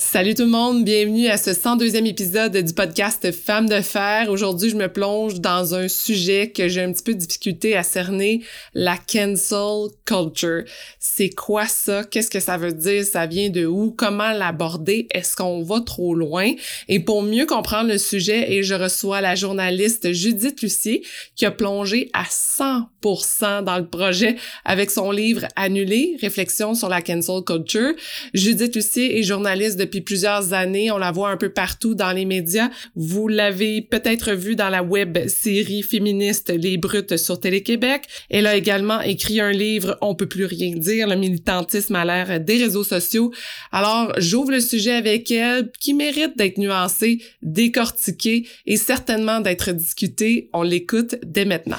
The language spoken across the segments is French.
Salut tout le monde, bienvenue à ce 102e épisode du podcast Femmes de fer. Aujourd'hui, je me plonge dans un sujet que j'ai un petit peu de difficulté à cerner, la cancel culture. C'est quoi ça? Qu'est-ce que ça veut dire? Ça vient de où? Comment l'aborder? Est-ce qu'on va trop loin? Et pour mieux comprendre le sujet, et je reçois la journaliste Judith Lucier qui a plongé à 100% dans le projet avec son livre Annulé, réflexion sur la cancel culture. Judith Lucier est journaliste de depuis plusieurs années. On la voit un peu partout dans les médias. Vous l'avez peut-être vu dans la web série féministe Les Brutes sur Télé-Québec. Elle a également écrit un livre On peut plus rien dire, le militantisme à l'ère des réseaux sociaux. Alors, j'ouvre le sujet avec elle qui mérite d'être nuancé, décortiqué et certainement d'être discuté. On l'écoute dès maintenant.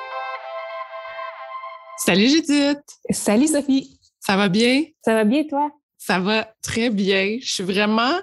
Salut Judith. Salut Sophie. Ça va bien? Ça va bien toi? Ça va très bien. Je suis vraiment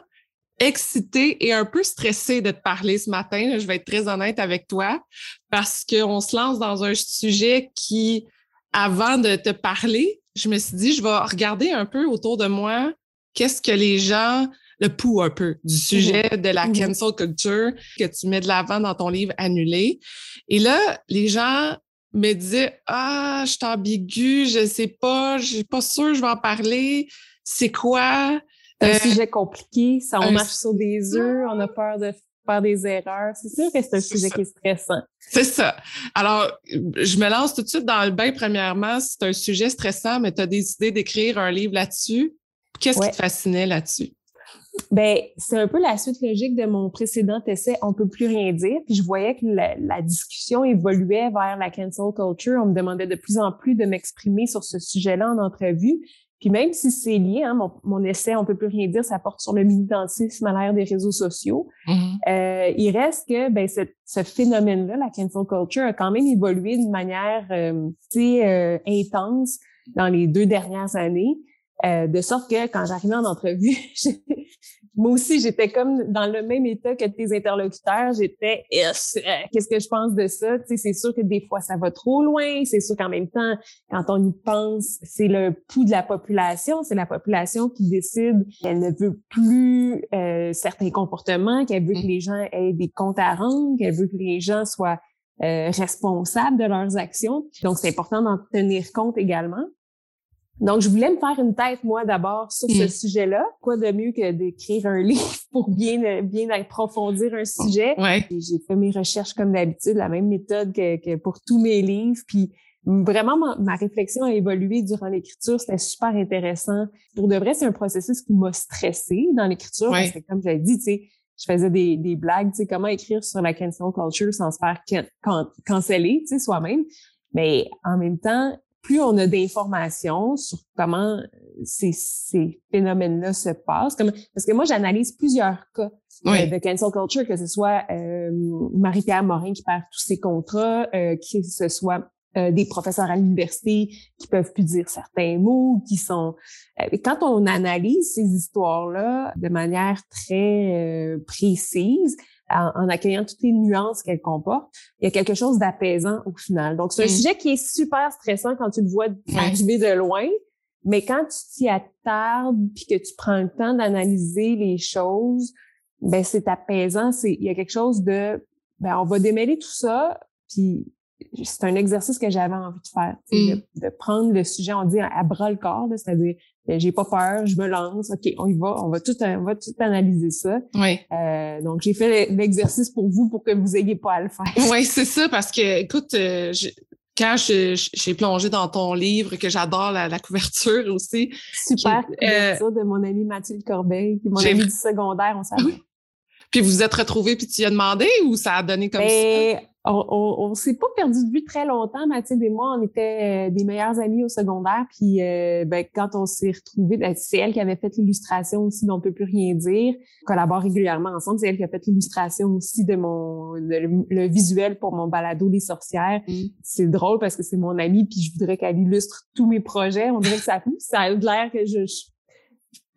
excitée et un peu stressée de te parler ce matin. Je vais être très honnête avec toi parce qu'on se lance dans un sujet qui, avant de te parler, je me suis dit, je vais regarder un peu autour de moi qu'est-ce que les gens, le pouls un peu du sujet de la mm-hmm. cancel culture que tu mets de l'avant dans ton livre Annulé. Et là, les gens me disait Ah, je suis ambiguë, je sais pas, je suis pas sûre, je vais en parler. C'est quoi? un euh, sujet compliqué, ça on marche sur des œufs, on a peur de faire des erreurs. C'est sûr que c'est un sujet qui est stressant. C'est ça. Alors, je me lance tout de suite dans le bain. Premièrement, c'est un sujet stressant, mais tu as décidé d'écrire un livre là-dessus. Qu'est-ce qui te fascinait là-dessus? Ben, c'est un peu la suite logique de mon précédent essai On peut plus rien dire. Puis je voyais que la, discussion évoluait vers la cancel culture. On me demandait de plus en plus de m'exprimer sur ce sujet-là en entrevue. Puis même si c'est lié, hein, mon, essai On peut plus rien dire, ça porte sur le militantisme à l'ère des réseaux sociaux. Mm-hmm. euh, il reste que ben, ce, ce phénomène-là, la cancel culture, a quand même évolué d'une manière euh, euh, intense dans les deux dernières années. Euh, de sorte que quand j'arrivais en entrevue, moi aussi, j'étais comme dans le même état que tes interlocuteurs. J'étais, euh, qu'est-ce que je pense de ça? Tu sais, c'est sûr que des fois, ça va trop loin. C'est sûr qu'en même temps, quand on y pense, c'est le pouls de la population. C'est la population qui décide qu'elle ne veut plus euh, certains comportements, qu'elle veut que les gens aient des comptes à rendre, qu'elle veut que les gens soient responsables de leurs actions. Donc, c'est important d'en tenir compte également. Donc, je voulais me faire une tête, moi, d'abord, sur ce mm. sujet-là. Quoi de mieux que d'écrire un livre pour bien, bien approfondir un sujet? Ouais. J'ai fait mes recherches comme d'habitude, la même méthode que, que, pour tous mes livres. Puis, vraiment, ma, réflexion a évolué durant l'écriture. C'était super intéressant. Pour de vrai, c'est un processus qui m'a stressé dans l'écriture. Parce que, comme j'avais dit, tu sais, je faisais des, des blagues, tu sais, comment écrire sur la cancel culture sans se faire can canceller, tu sais, soi-même. Mais en même temps, plus on a d'informations sur comment ces, ces phénomènes-là se passent, comme, parce que moi, j'analyse plusieurs cas euh, de cancel culture, que ce soit euh, Marie-Pierre Morin qui perd tous ses contrats, euh, que ce soit euh, des professeurs à l'université qui peuvent plus dire certains mots, qui sont... quand on analyse ces histoires-là de manière très précise, en, accueillant toutes les nuances qu'elle comporte, il y a quelque chose d'apaisant au final. Donc, c'est un mm. sujet qui est super stressant quand tu le vois arriver de loin, mais quand tu t'y attardes puis que tu prends le temps d'analyser les choses, ben c'est apaisant. C'est il y a quelque chose de ben on va démêler tout ça, puis c'est un exercice que j'avais envie de faire, mm. de, prendre le sujet, on dit à bras le corps, c'est-à-dire j'ai pas peur, je me lance, ok, on y va, on va tout, on va tout analyser ça. Oui. Euh, donc j'ai fait l'exercice pour vous pour que vous ayez pas à le faire. Oui, c'est ça, parce que écoute, euh, quand j'ai plongé dans ton livre, que j'adore la, couverture aussi. Super euh, de mon ami Mathilde Corbeil, mon ami du secondaire, on savait. Puis vous vous êtes retrouvés puis tu y as demandé ou ça a donné comme ben, ça? On, on, s'est pas perdu de vue très longtemps. Mathilde et moi, on était euh, des meilleurs amis au secondaire. Puis euh, ben, quand on s'est retrouvés, ben, c'est elle qui avait fait l'illustration aussi, dont on peut plus rien dire. On collabore régulièrement ensemble. C'est elle qui a fait l'illustration aussi de mon le, visuel pour mon balado Les sorcières. Mm. C'est drôle parce que c'est mon amie, puis je voudrais qu'elle illustre tous mes projets. On dirait que ça, ça a l'air que je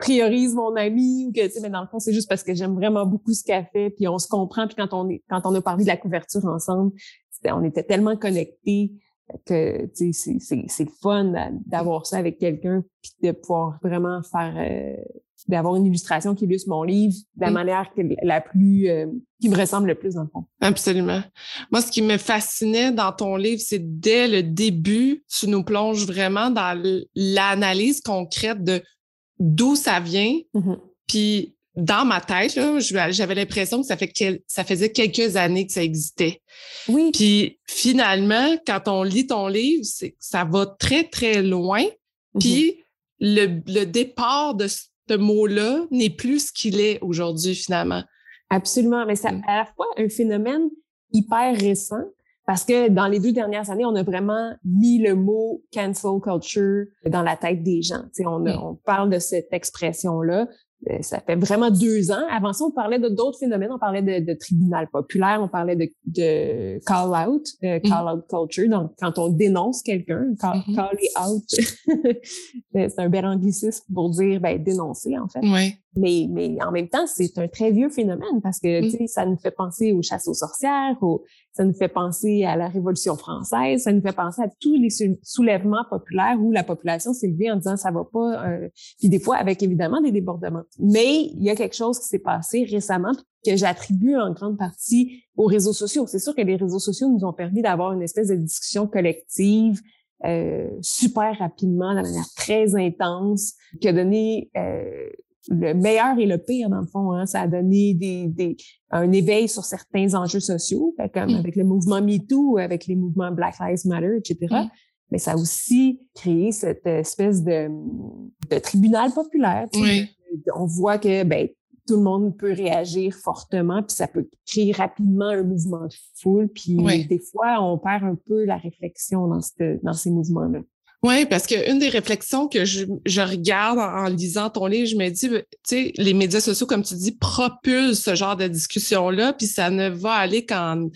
priorise mon ami ou que tu sais mais dans le fond c'est juste parce que j'aime vraiment beaucoup ce qu'elle fait puis on se comprend puis quand on est quand on a parlé de la couverture ensemble on était tellement connectés que tu sais c'est c'est fun d'avoir ça avec quelqu'un puis de pouvoir vraiment faire euh, d'avoir une illustration qui illustre mon livre de la manière la plus euh, qui me ressemble le plus dans le fond. Absolument. Moi, ce qui me fascinait dans ton livre, c'est dès le début, tu nous plonges vraiment dans l'analyse concrète de d'où ça vient. Mm-hmm. Puis dans ma tête, j'avais l'impression que ça, fait ça faisait quelques années que ça existait. Oui. Puis finalement, quand on lit ton livre, ça va très, très loin. Mm-hmm. Puis le, le, départ de ce mot-là n'est plus ce qu'il est aujourd'hui, finalement. Absolument. Mais c'est mm. à la fois un phénomène hyper récent, parce que dans les deux dernières années, on a vraiment mis le mot cancel culture dans la tête des gens. on, on parle de cette expression-là. Euh, ça fait vraiment deux ans. Avant ça, on parlait de d'autres phénomènes. On parlait de, de, tribunal populaire, on parlait de, de call out, de mm. call out culture. Donc, quand on dénonce quelqu'un, call, mm-hmm. call out, c'est un bel anglicisme pour dire ben, dénoncer en fait. Ouais. Mais, mais en même temps, c'est un très vieux phénomène parce que mm. ça nous fait penser aux chasses aux sorcières, ça nous fait penser à la Révolution française, ça nous fait penser à tous les soulèvements populaires où la population s'est levée en disant ça va pas, euh, puis des fois avec évidemment des débordements. Mais il y a quelque chose qui s'est passé récemment que j'attribue en grande partie aux réseaux sociaux. C'est sûr que les réseaux sociaux nous ont permis d'avoir une espèce de discussion collective euh, super rapidement, de manière très intense, qui a donné euh, le meilleur et le pire, dans le fond. Hein. Ça a donné des, des, un éveil sur certains enjeux sociaux, comme mm. avec le mouvement MeToo, avec les mouvements Black Lives Matter, etc. Mm. Mais ça a aussi créé cette espèce de, de tribunal populaire. On voit que ben, tout le monde peut réagir fortement, puis ça peut créer rapidement un mouvement de foule. Puis des fois, on perd un peu la réflexion dans, cette, dans ces mouvements-là. Oui, parce qu'une des réflexions que je, je regarde en, lisant ton livre, je me dis, ben, tu sais, les médias sociaux, comme tu dis, propulsent ce genre de discussion-là, puis ça ne va aller qu'en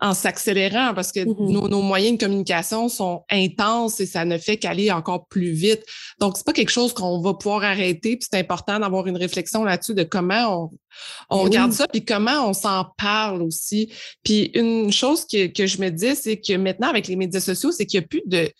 en s'accélérant parce que mm-hmm. nos, nos, moyens de communication sont intenses et ça ne fait qu'aller encore plus vite. Donc, c'est pas quelque chose qu'on va pouvoir arrêter, puis c'est important d'avoir une réflexion là-dessus de comment on, on regarde ça, puis comment on s'en parle aussi. Puis une chose que, que je me dis, c'est que maintenant, avec les médias sociaux, c'est qu'il n'y a plus de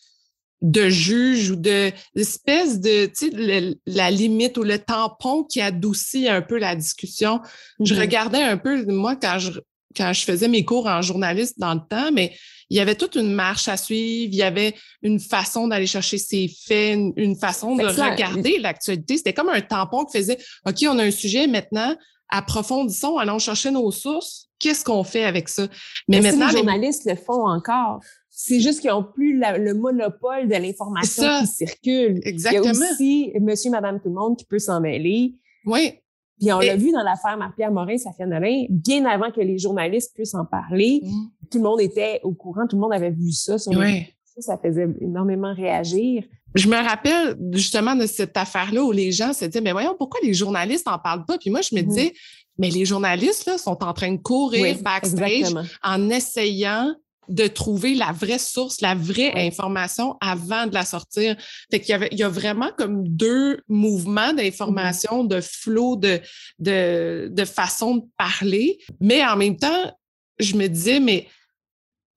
de juge ou de l'espèce de, tu sais, la limite ou le tampon qui adoucit un peu la discussion. Je mm-hmm. regardais un peu, moi, quand je, quand je faisais mes cours en journaliste dans le temps, mais il y avait toute une marche à suivre, il y avait une façon d'aller chercher ses faits, une, façon de regarder l'actualité. C'était comme un tampon qui faisait, OK, on a un sujet maintenant, approfondissons, allons chercher nos sources. Qu'est-ce qu'on fait avec ça? Mais, maintenant, les journalistes le font encore. C'est juste qu'ils n'ont plus le monopole de l'information qui circule. Exactement. Il y a aussi monsieur, madame, tout le monde qui peut s'en mêler. Oui. Puis on l'a vu dans l'affaire Marie-Pierre Morin, Safia Nolin, bien avant que les journalistes puissent en parler, mm. tout le monde était au courant, tout le monde avait vu ça. Sur oui. Ça, ça faisait énormément réagir. Je me rappelle justement de cette affaire-là où les gens se disaient, mais voyons, pourquoi les journalistes n'en parlent pas? Puis moi, je me mm-hmm. disais, mais les journalistes là, sont en train de courir backstage en essayant de trouver la vraie source, la vraie information avant de la sortir. Fait qu'il y avait, il y a vraiment comme deux mouvements d'information, de flot, de, de, de façon de parler. Mais en même temps, je me disais, mais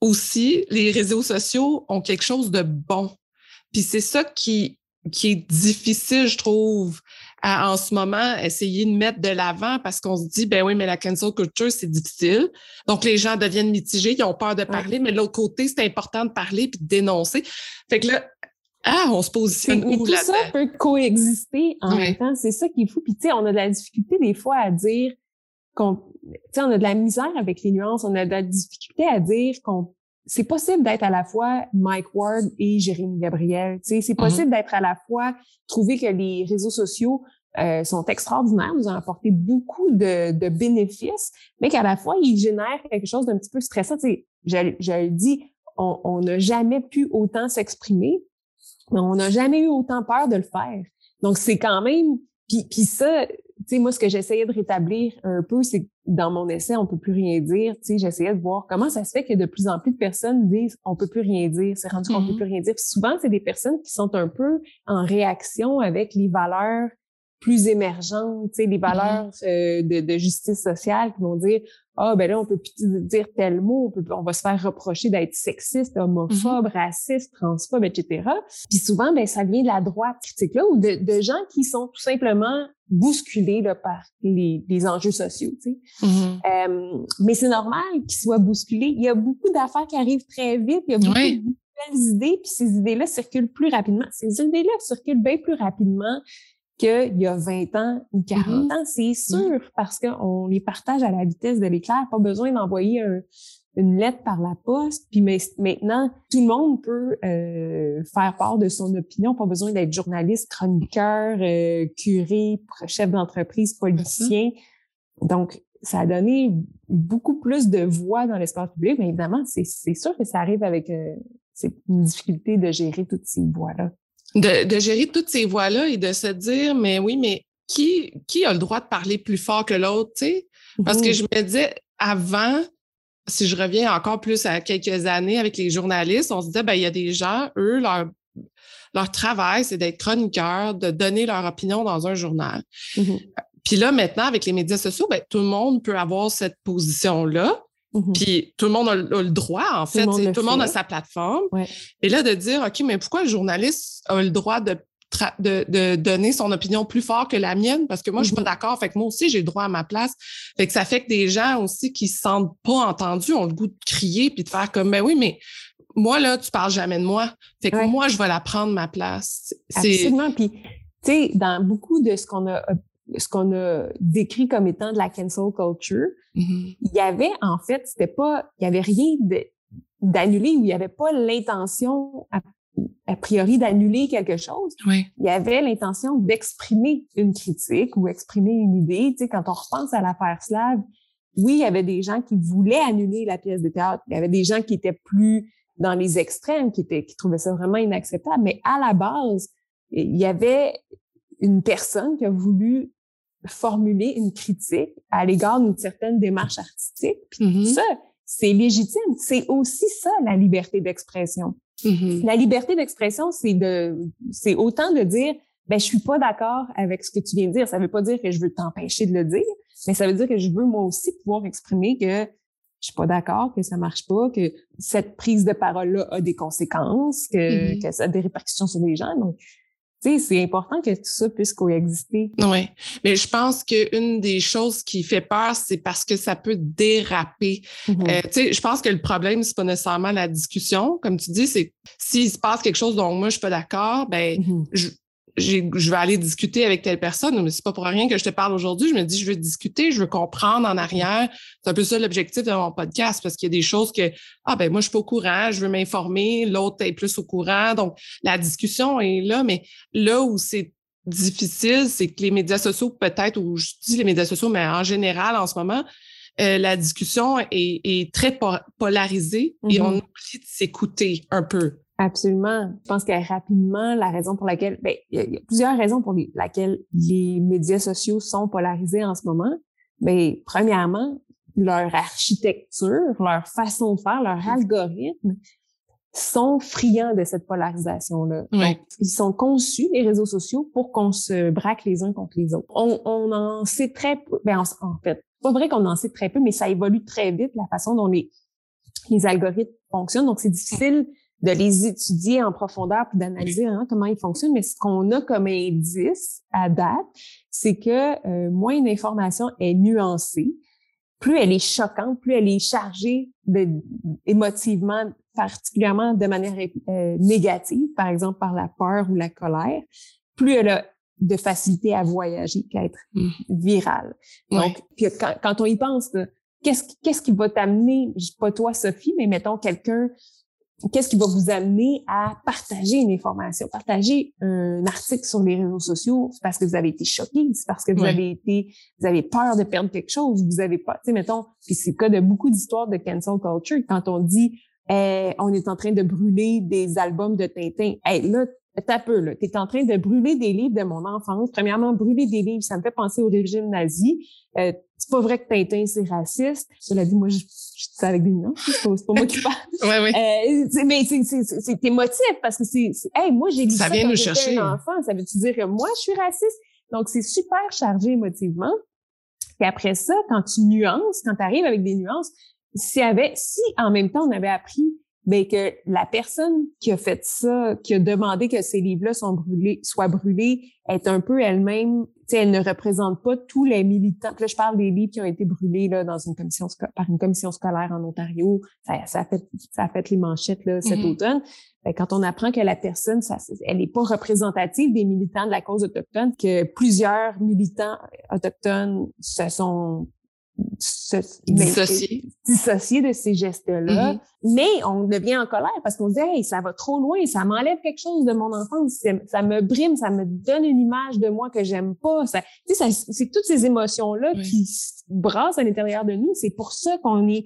aussi, les réseaux sociaux ont quelque chose de bon. Puis c'est ça qui, qui est difficile, je trouve, à, en ce moment, essayer de mettre de l'avant parce qu'on se dit, ben oui, mais la cancel culture, c'est difficile. Donc, les gens deviennent mitigés, ils ont peur de parler, mais de l'autre côté, c'est important de parler puis de dénoncer. Fait que là, ah, on se positionne où tout ça peut coexister en même temps. C'est ça qui est fou. Puis, tu sais, on a de la difficulté des fois à dire qu'on, tu sais, on a de la misère avec les nuances, on a de la difficulté à dire qu'on c'est possible d'être à la fois Mike Ward et Jérémy Gabriel. C'est mm-hmm. possible d'être à la fois trouver que les réseaux sociaux euh, sont extraordinaires, nous ont apporté beaucoup de, de bénéfices, mais qu'à la fois, ils génèrent quelque chose d'un petit peu stressant. Tu sais, je, je le dis, on n'a jamais pu autant s'exprimer, mais on n'a jamais eu autant peur de le faire. Donc, c'est quand même... Puis, puis ça, tu sais, moi, ce que j'essayais de rétablir un peu, c'est que dans mon essai, on peut plus rien dire. Tu sais, j'essayais de voir comment ça se fait que de plus en plus de personnes disent on peut plus rien dire, c'est rendu qu'on peut mm-hmm. plus rien dire. Puis souvent, c'est des personnes qui sont un peu en réaction avec les valeurs plus émergentes, tu sais, les mm-hmm. valeurs euh, de, de, justice sociale qui vont dire ah ben là on peut plus dire tel mot, on, peut, on va se faire reprocher d'être sexiste, homophobe, mm-hmm. raciste, transphobe, etc. Puis souvent ben ça vient de la droite critique là ou de, de gens qui sont tout simplement bousculés là, par les, les enjeux sociaux. Tu sais. Mm-hmm. euh, mais c'est normal qu'ils soient bousculés. Il y a beaucoup d'affaires qui arrivent très vite. Il y a beaucoup de nouvelles idées, puis ces idées-là circulent plus rapidement. Ces idées-là circulent bien plus rapidement qu'il y a 20 ans ou 40 mm-hmm. ans, c'est sûr, parce qu'on les partage à la vitesse de l'éclair. Pas besoin d'envoyer une lettre par la poste. Puis maintenant, tout le monde peut euh, faire part de son opinion. Pas besoin d'être journaliste, chroniqueur, euh, curé, chef d'entreprise, politicien. Donc, ça a donné beaucoup plus de voix dans l'espace public, mais évidemment, c'est sûr que ça arrive avec euh, une difficulté de gérer toutes ces voix-là de, gérer toutes ces voix-là et de se dire, mais oui, mais qui, qui a le droit de parler plus fort que l'autre, tu sais? Parce que je me disais, avant, si je reviens encore plus à quelques années avec les journalistes, on se disait, ben, il y a des gens, eux, leur, leur travail, c'est d'être chroniqueurs, de donner leur opinion dans un journal. Mm-hmm. Puis là, maintenant, avec les médias sociaux, ben, tout le monde peut avoir cette position-là. Mm-hmm. Puis tout le monde a, le droit, en fait. Tout le monde, a sa plateforme. Et là, de dire, OK, mais pourquoi le journaliste a le droit de, de, donner son opinion plus fort que la mienne? Parce que moi, je suis pas mm-hmm. d'accord. Fait que moi aussi, j'ai le droit à ma place. Fait que ça fait que des gens aussi qui se sentent pas entendus ont le goût de crier puis de faire comme, ben oui, mais moi, là, tu parles jamais de moi. Fait que moi, je vais la prendre ma place. Absolument. Puis, tu sais, dans beaucoup de ce qu'on a ce qu'on a décrit comme étant de la cancel culture, mm-hmm. il y avait en fait, c'était pas, il y avait rien d'annulé ou il y avait pas l'intention a, priori d'annuler quelque chose. Oui. Il y avait l'intention d'exprimer une critique ou exprimer une idée. Tu sais, quand on repense à l'affaire Slave, oui, il y avait des gens qui voulaient annuler la pièce de théâtre. Il y avait des gens qui étaient plus dans les extrêmes, qui étaient, qui trouvaient ça vraiment inacceptable. Mais à la base, il y avait une personne qui a voulu formuler une critique à l'égard d'une certaine démarche artistique. Puis mm-hmm. ça, c'est légitime. C'est aussi ça, la liberté d'expression. Mm-hmm. La liberté d'expression, c'est de, c'est autant de dire, ben, je suis pas d'accord avec ce que tu viens de dire. Ça veut pas dire que je veux t'empêcher de le dire, mais ça veut dire que je veux moi aussi pouvoir exprimer que je suis pas d'accord, que ça marche pas, que cette prise de parole-là a des conséquences, que, mm-hmm. que ça a des répercussions sur les gens. Donc, c'est important que tout ça puisse coexister. Oui, mais je pense qu'une des choses qui fait peur, c'est parce que ça peut déraper. Mm-hmm. Euh, tu sais, je pense que le problème, c'est pas nécessairement la discussion. Comme tu dis, c'est s'il se passe quelque chose dont moi je suis pas d'accord, ben mm-hmm. je, je vais aller discuter avec telle personne, mais c'est pas pour rien que je te parle aujourd'hui. Je me dis, je veux discuter, je veux comprendre en arrière. C'est un peu ça l'objectif de mon podcast parce qu'il y a des choses que, ah, ben, moi, je suis pas au courant, je veux m'informer, l'autre est plus au courant. Donc, la discussion est là, mais là où c'est difficile, c'est que les médias sociaux, peut-être, ou je dis les médias sociaux, mais en général, en ce moment, euh, la discussion est, est très polarisée et on mm-hmm. oublie de s'écouter un peu. Absolument. Je pense que rapidement, la raison pour laquelle, ben, il y, a plusieurs raisons pour lesquelles les médias sociaux sont polarisés en ce moment. Mais premièrement, leur architecture, leur façon de faire, leur algorithme sont friands de cette polarisation-là. ils sont conçus, les réseaux sociaux, pour qu'on se braque les uns contre les autres. On, on en sait très peu. Ben, en, fait, pas vrai qu'on en sait très peu, mais ça évolue très vite, la façon dont les, les algorithmes fonctionnent. Donc, c'est difficile de les étudier en profondeur puis d'analyser hein, comment ils fonctionnent. Mais ce qu'on a comme indice à date, c'est que euh, moins une information est nuancée, plus elle est choquante, plus elle est chargée de, émotivement, particulièrement de manière euh, négative, par exemple par la peur ou la colère, plus elle a de facilité à voyager qu'à être mmh. virale. Donc, puis quand, quand, on y pense, qu'est-ce qu'est-ce qui va t'amener, pas toi Sophie, mais mettons quelqu'un qu'est-ce qui va vous amener à partager une information, partager un article sur les réseaux sociaux, c'est parce que vous avez été choqué, c'est parce que vous avez été, vous avez peur de perdre quelque chose, vous avez pas, tu sais, mettons, puis c'est le cas de beaucoup d'histoires de cancel culture, quand on dit, eh, on est en train de brûler des albums de Tintin, hey, là, T'as peu, là. T'es en train de brûler des livres de mon enfance. Premièrement, brûler des livres, ça me fait penser au régime nazi. Euh, c'est pas vrai que Tintin, c'est raciste. Cela dit, moi, je, je dis ça avec des noms. C'est pas, pas moi qui parle. ouais, ouais. Euh, mais c'est émotif parce que c'est, hey, moi, j'ai lu ça, ça vient nous chercher. un enfant. Ça veut-tu dire que moi, je suis raciste? Donc, c'est super chargé émotivement. Et après ça, quand tu nuances, quand tu arrives avec des nuances, si, avait, si en même temps, on avait appris mais que la personne qui a fait ça, qui a demandé que ces livres-là soient brûlés, soient brûlés, est un peu elle-même, elle ne représente pas tous les militants. là, je parle des livres qui ont été brûlés là dans une commission par une commission scolaire en Ontario. Ça, ça a fait ça a fait les manchettes là, cet mm-hmm. automne. quand on apprend que la personne, ça, elle n'est pas représentative des militants de la cause autochtone, que plusieurs militants autochtones se sont dissocier. dissocier de ces gestes-là. Mm-hmm. Mais on devient en colère parce qu'on se dit, hey, ça va trop loin, ça m'enlève quelque chose de mon enfance, ça me brime, ça me donne une image de moi que j'aime pas. Ça, ça, c'est toutes ces émotions-là qui brassent à l'intérieur de nous. C'est pour ça qu'on est,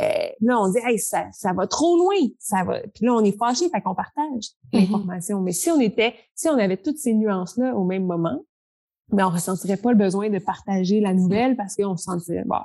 euh, là, on dit, hey, ça, ça va trop loin, ça va. Puis là, on est fâché, fait qu'on partage mm-hmm. l'information. Mais si on était, si on avait toutes ces nuances-là au même moment, mais on ressentirait pas le besoin de partager la nouvelle parce qu'on se sentirait, bon,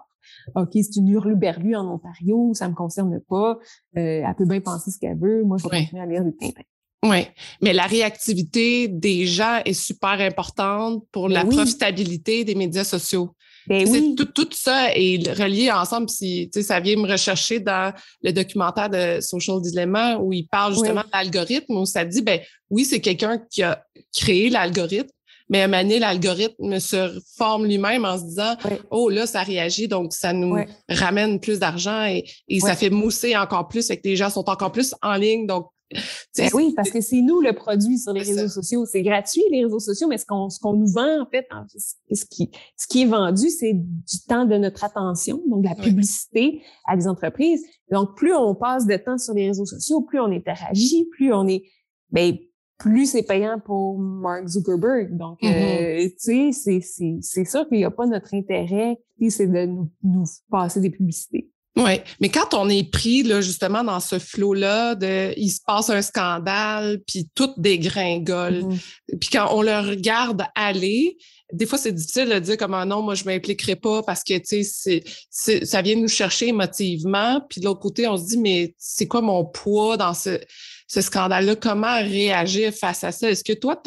OK, c'est une hurluberlue en Ontario, ça me concerne pas, euh, elle peut bien penser ce qu'elle veut, moi, je vais continuer à lire des Tintin. Oui, mais la réactivité des gens est super importante pour la profitabilité des médias sociaux. Ben oui. tout, tout, ça est relié ensemble. Si, ça vient me rechercher dans le documentaire de Social Dilemma où il parle justement de l'algorithme, où ça dit, ben oui, c'est quelqu'un qui a créé l'algorithme, mais à un l'algorithme se forme lui-même en se disant Oh, là, ça réagit, donc ça nous ramène plus d'argent et, ça fait mousser encore plus, et que les gens sont encore plus en ligne. Donc, ben oui, parce que c'est nous le produit sur les réseaux sociaux. C'est gratuit, les réseaux sociaux, mais ce qu'on ce qu'on nous vend, en fait, ce qui, ce qui est vendu, c'est du temps de notre attention, donc de la publicité à des entreprises. Donc, plus on passe de temps sur les réseaux sociaux, plus on interagit, plus on est, ben, plus c'est payant pour Mark Zuckerberg. Donc, mm-hmm. euh, tu sais, c'est sûr qu'il n'y a pas notre intérêt, c'est de nous, nous, passer des publicités. Oui, mais quand on est pris là justement dans ce flot-là de il se passe un scandale, puis tout dégringole, mm-hmm. puis quand on le regarde aller, des fois c'est difficile de dire comme ah non, moi je m'impliquerai pas parce que tu sais ça vient nous chercher émotivement, puis de l'autre côté on se dit mais c'est quoi mon poids dans ce ce scandale-là, comment réagir face à ça? Est-ce que toi,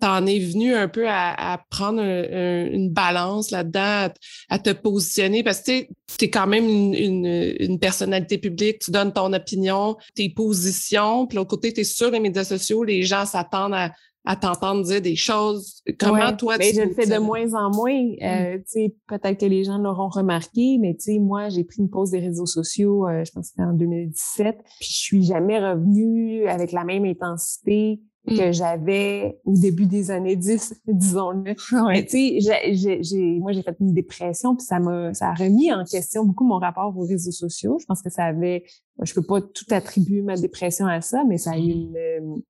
t'en es venu un peu à, prendre une balance là-dedans, à, te positionner? Parce que tu es quand même une, personnalité publique, tu donnes ton opinion, tes positions, puis l'autre côté, tu es sur les médias sociaux, les gens s'attendent à, à t'entendre dire des choses. Comment toi, ben, tu... je le fais de moins en moins. Euh, mmh. Peut-être que les gens l'auront remarqué, mais moi, j'ai pris une pause des réseaux sociaux, euh, je pense que c'était en 2017, puis je suis jamais revenue avec la même intensité mmh. que j'avais au début des années 10, disons-le. Ouais. Tu sais, j'ai, moi, j'ai fait une dépression, puis ça m'a, ça a remis en question beaucoup mon rapport aux réseaux sociaux. Je pense que ça avait, je peux pas tout attribuer ma dépression à ça, mais ça a eu une, euh,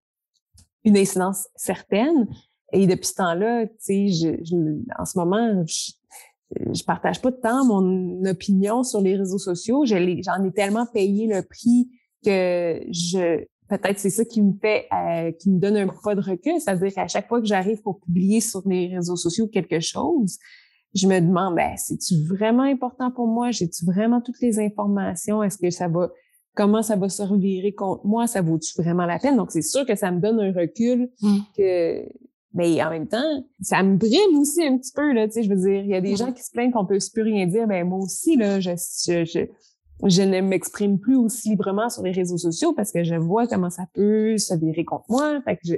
une incidence certaine. Et depuis ce temps-là, tu sais, je, je, en ce moment, je, je partage pas tant mon opinion sur les réseaux sociaux. J'en ai, tellement payé le prix que je peut-être c'est ça qui me fait euh, qui me donne un pas de recul. C'est-à-dire qu'à chaque fois que j'arrive pour publier sur les réseaux sociaux quelque chose, je me demande ben, c'est-tu vraiment important pour moi? J'ai-tu vraiment toutes les informations? Est-ce que ça va comment ça va se revirer contre moi, ça vaut-tu vraiment la peine? Donc, c'est sûr que ça me donne un recul mmh. que, mais en même temps, ça me brime aussi un petit peu, là, tu sais, je veux dire, il y a des mmh. gens qui se plaignent qu'on peut plus rien dire, ben moi aussi, là, je, je, je, ne m'exprime plus aussi librement sur les réseaux sociaux parce que je vois comment ça peut se virer contre moi. Fait que je,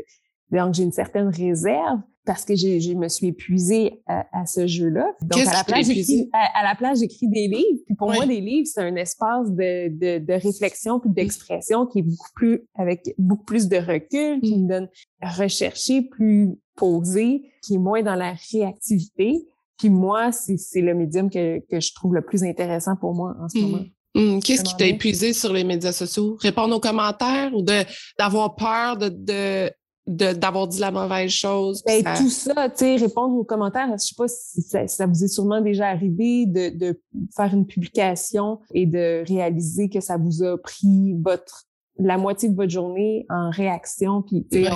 donc, j'ai une certaine réserve parce que je me suis épuisée à, ce jeu-là. Donc, à la, place, j'écris, à, la place, j'écris des livres. Puis pour moi, des livres, c'est un espace de, de, de réflexion puis d'expression qui est beaucoup plus, avec beaucoup plus de recul, qui me donne rechercher, plus posé, qui est moins dans la réactivité. Puis moi, c'est, c'est le médium que, que je trouve le plus intéressant pour moi en ce moment. Hum, qu'est-ce qui t'a épuisé sur les médias sociaux? Répondre aux commentaires ou d'avoir peur de, d'avoir dit la mauvaise chose. Ben, Tout ça, tu sais, répondre aux commentaires, je sais pas si ça, vous est sûrement déjà arrivé de, de, faire une publication et de réaliser que ça vous a pris votre la moitié de votre journée en réaction, puis tu sais,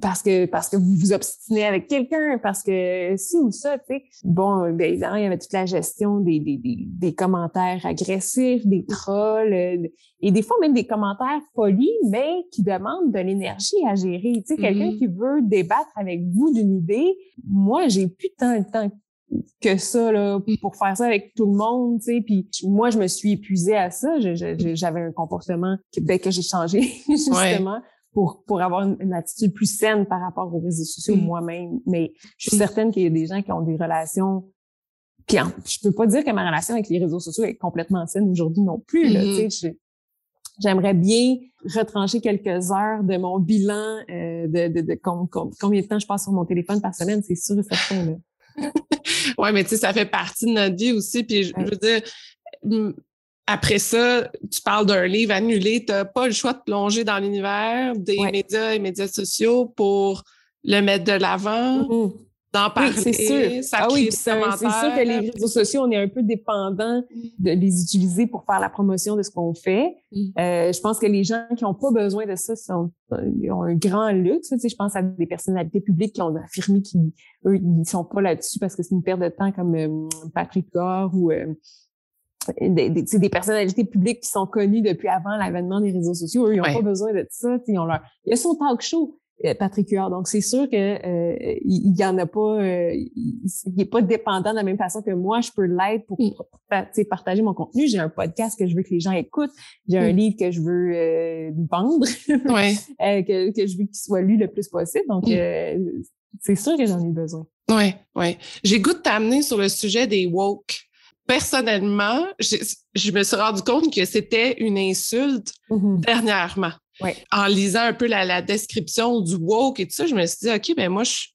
parce que parce que vous vous obstinez avec quelqu'un, parce que si ou ça, tu sais. Bon, ben évidemment, il y avait toute la gestion des, des, des, des commentaires agressifs, des trolls, euh, et des fois même des commentaires polis, mais qui demandent de l'énergie à gérer. Tu sais, quelqu'un mm-hmm. qui veut débattre avec vous d'une idée, moi, j'ai plus tant de temps que ça là, mm. pour faire ça avec tout le monde, tu sais. Puis moi, je me suis épuisée à ça. J'avais un comportement que, ben, que j'ai changé justement pour, pour avoir une, attitude plus saine par rapport aux réseaux sociaux mm. moi-même. Mais je suis mm. certaine qu'il y a des gens qui ont des relations. Puis je peux pas dire que ma relation avec les réseaux sociaux est complètement saine aujourd'hui non plus. Là, mm-hmm. J'aimerais bien retrancher quelques heures de mon bilan euh, de, de, de, combien de temps je passe sur mon téléphone par semaine, c'est sûr et certain. Là. ouais, mais tu sais, ça fait partie de notre vie aussi. Puis je veux dire, après ça, tu parles d'un livre annulé, tu n'as pas le choix de plonger dans l'univers des médias et médias sociaux pour le mettre de l'avant, d'en parler. c'est sûr. Ça ah oui, c'est sûr que les réseaux sociaux, on est un peu dépendant mm. de les utiliser pour faire la promotion de ce qu'on fait. Mm. Euh, je pense que les gens qui n'ont pas besoin de ça sont, ont un grand luxe. Tu sais, je pense à des personnalités publiques qui ont affirmé qu'ils ne sont pas là-dessus parce que c'est une perte de temps comme euh, Patrick Gore ou euh, des, des, des, personnalités publiques qui sont connues depuis avant l'avènement des réseaux sociaux. Eux, ils n'ont pas besoin de ça. Ils ont leur... Il y a son talk show, euh, Patrick Huard. Donc, c'est sûr que euh, il y, en a pas... Euh, il n'est pas dépendant de la même façon que moi, je peux l'être pour mm. partager mon contenu. J'ai un podcast que je veux que les gens écoutent. J'ai un mm. livre que je veux euh, vendre, que, que je veux qu'il soit lu le plus possible. Donc, mm. c'est sûr que j'en ai besoin. Oui, oui. J'ai goût de t'amener sur le sujet des woke personnellement, je, me suis rendu compte que c'était une insulte mm-hmm. dernièrement. En lisant un peu la, description du woke et tout ça, je me suis dit, OK, ben moi, je,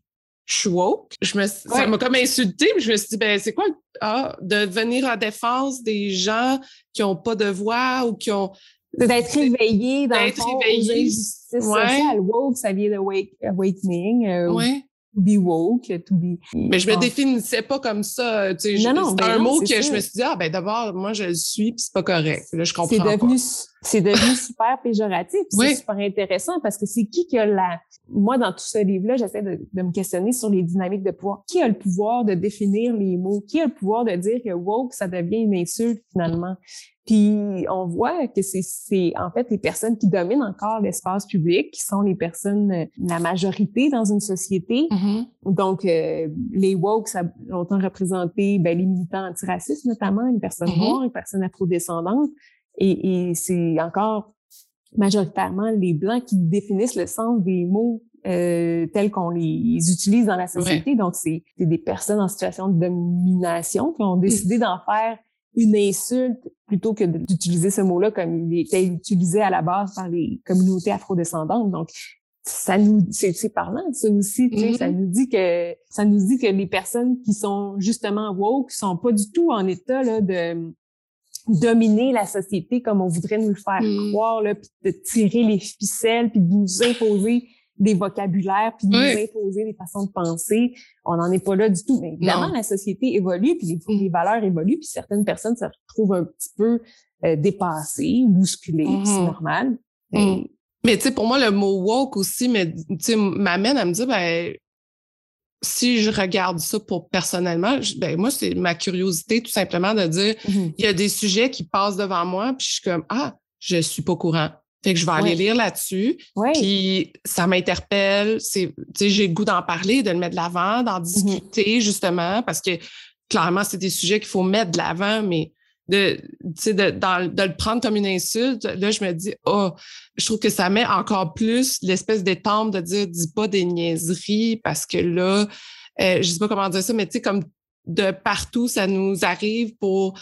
suis woke. Je me, Ça m'a comme insulté, mais je me suis dit, ben c'est quoi ah, de venir en défense des gens qui n'ont pas de voix ou qui ont. D'être réveillé dans le fond, réveillé. sociales. Woke, ça vient de wake, awakening. Euh, oui be woke, to be. Mais je me définissais pas comme ça. Tu sais, non, c'est ben un mot que je me suis dit, ah, ben d'abord, moi, je le suis, puis c'est pas correct. Là, je comprends. C'est devenu, c'est devenu super péjoratif. C'est super intéressant parce que c'est qui qui a la. Moi, dans tout ce livre-là, j'essaie de, de, me questionner sur les dynamiques de pouvoir. Qui a le pouvoir de définir les mots? Qui a le pouvoir de dire que woke, ça devient une insulte finalement? Puis on voit que c'est en fait les personnes qui dominent encore l'espace public, qui sont les personnes, euh, la majorité dans une société. Mm-hmm. Donc euh, les woke, ça a longtemps représenté ben, les militants antiracistes notamment, les personnes mm-hmm. noires, les personnes afrodescendantes. Et, et c'est encore majoritairement les blancs qui définissent le sens des mots euh, tels qu'on les utilise dans la société. Donc, c'est des personnes en situation de domination qui ont décidé d'en faire une insulte plutôt que d'utiliser ce mot-là comme il était utilisé à la base par les communautés afrodescendantes. Donc, ça nous, c'est parlant, ça aussi, tu sais, ça mm-hmm. nous dit que, ça nous dit que les personnes qui sont justement woke sont pas du tout en état, là, de, dominer la société comme on voudrait nous le faire mm. croire, là, puis de tirer les ficelles, puis de nous imposer des vocabulaires puis nous imposer des façons de penser. On n'en est pas là du tout. Mais évidemment, la société évolue puis les, valeurs évoluent puis certaines personnes se retrouvent un petit peu euh, dépassées, bousculées. C'est mm-hmm. normal. Mm. Mais tu sais, pour moi, le mot woke aussi m'amène à me dire, ben, si je regarde ça pour personnellement, ben moi, c'est ma curiosité tout simplement de dire, mm-hmm. il y a des sujets qui passent devant moi, puis je suis comme, ah, je suis pas courant. Fait que je vais aller lire là-dessus. Puis ça m'interpelle. C'est, j'ai le goût d'en parler, de le mettre de l'avant, d'en mm-hmm. discuter justement, parce que clairement, c'est des sujets qu'il faut mettre de l'avant, mais de, de, de, le prendre comme une insulte, là, je me dis, oh, je trouve que ça met encore plus l'espèce d'étampe de dire, dis pas des niaiseries, parce que là, euh, je sais pas comment dire ça, mais tu sais, comme de partout, ça nous arrive pour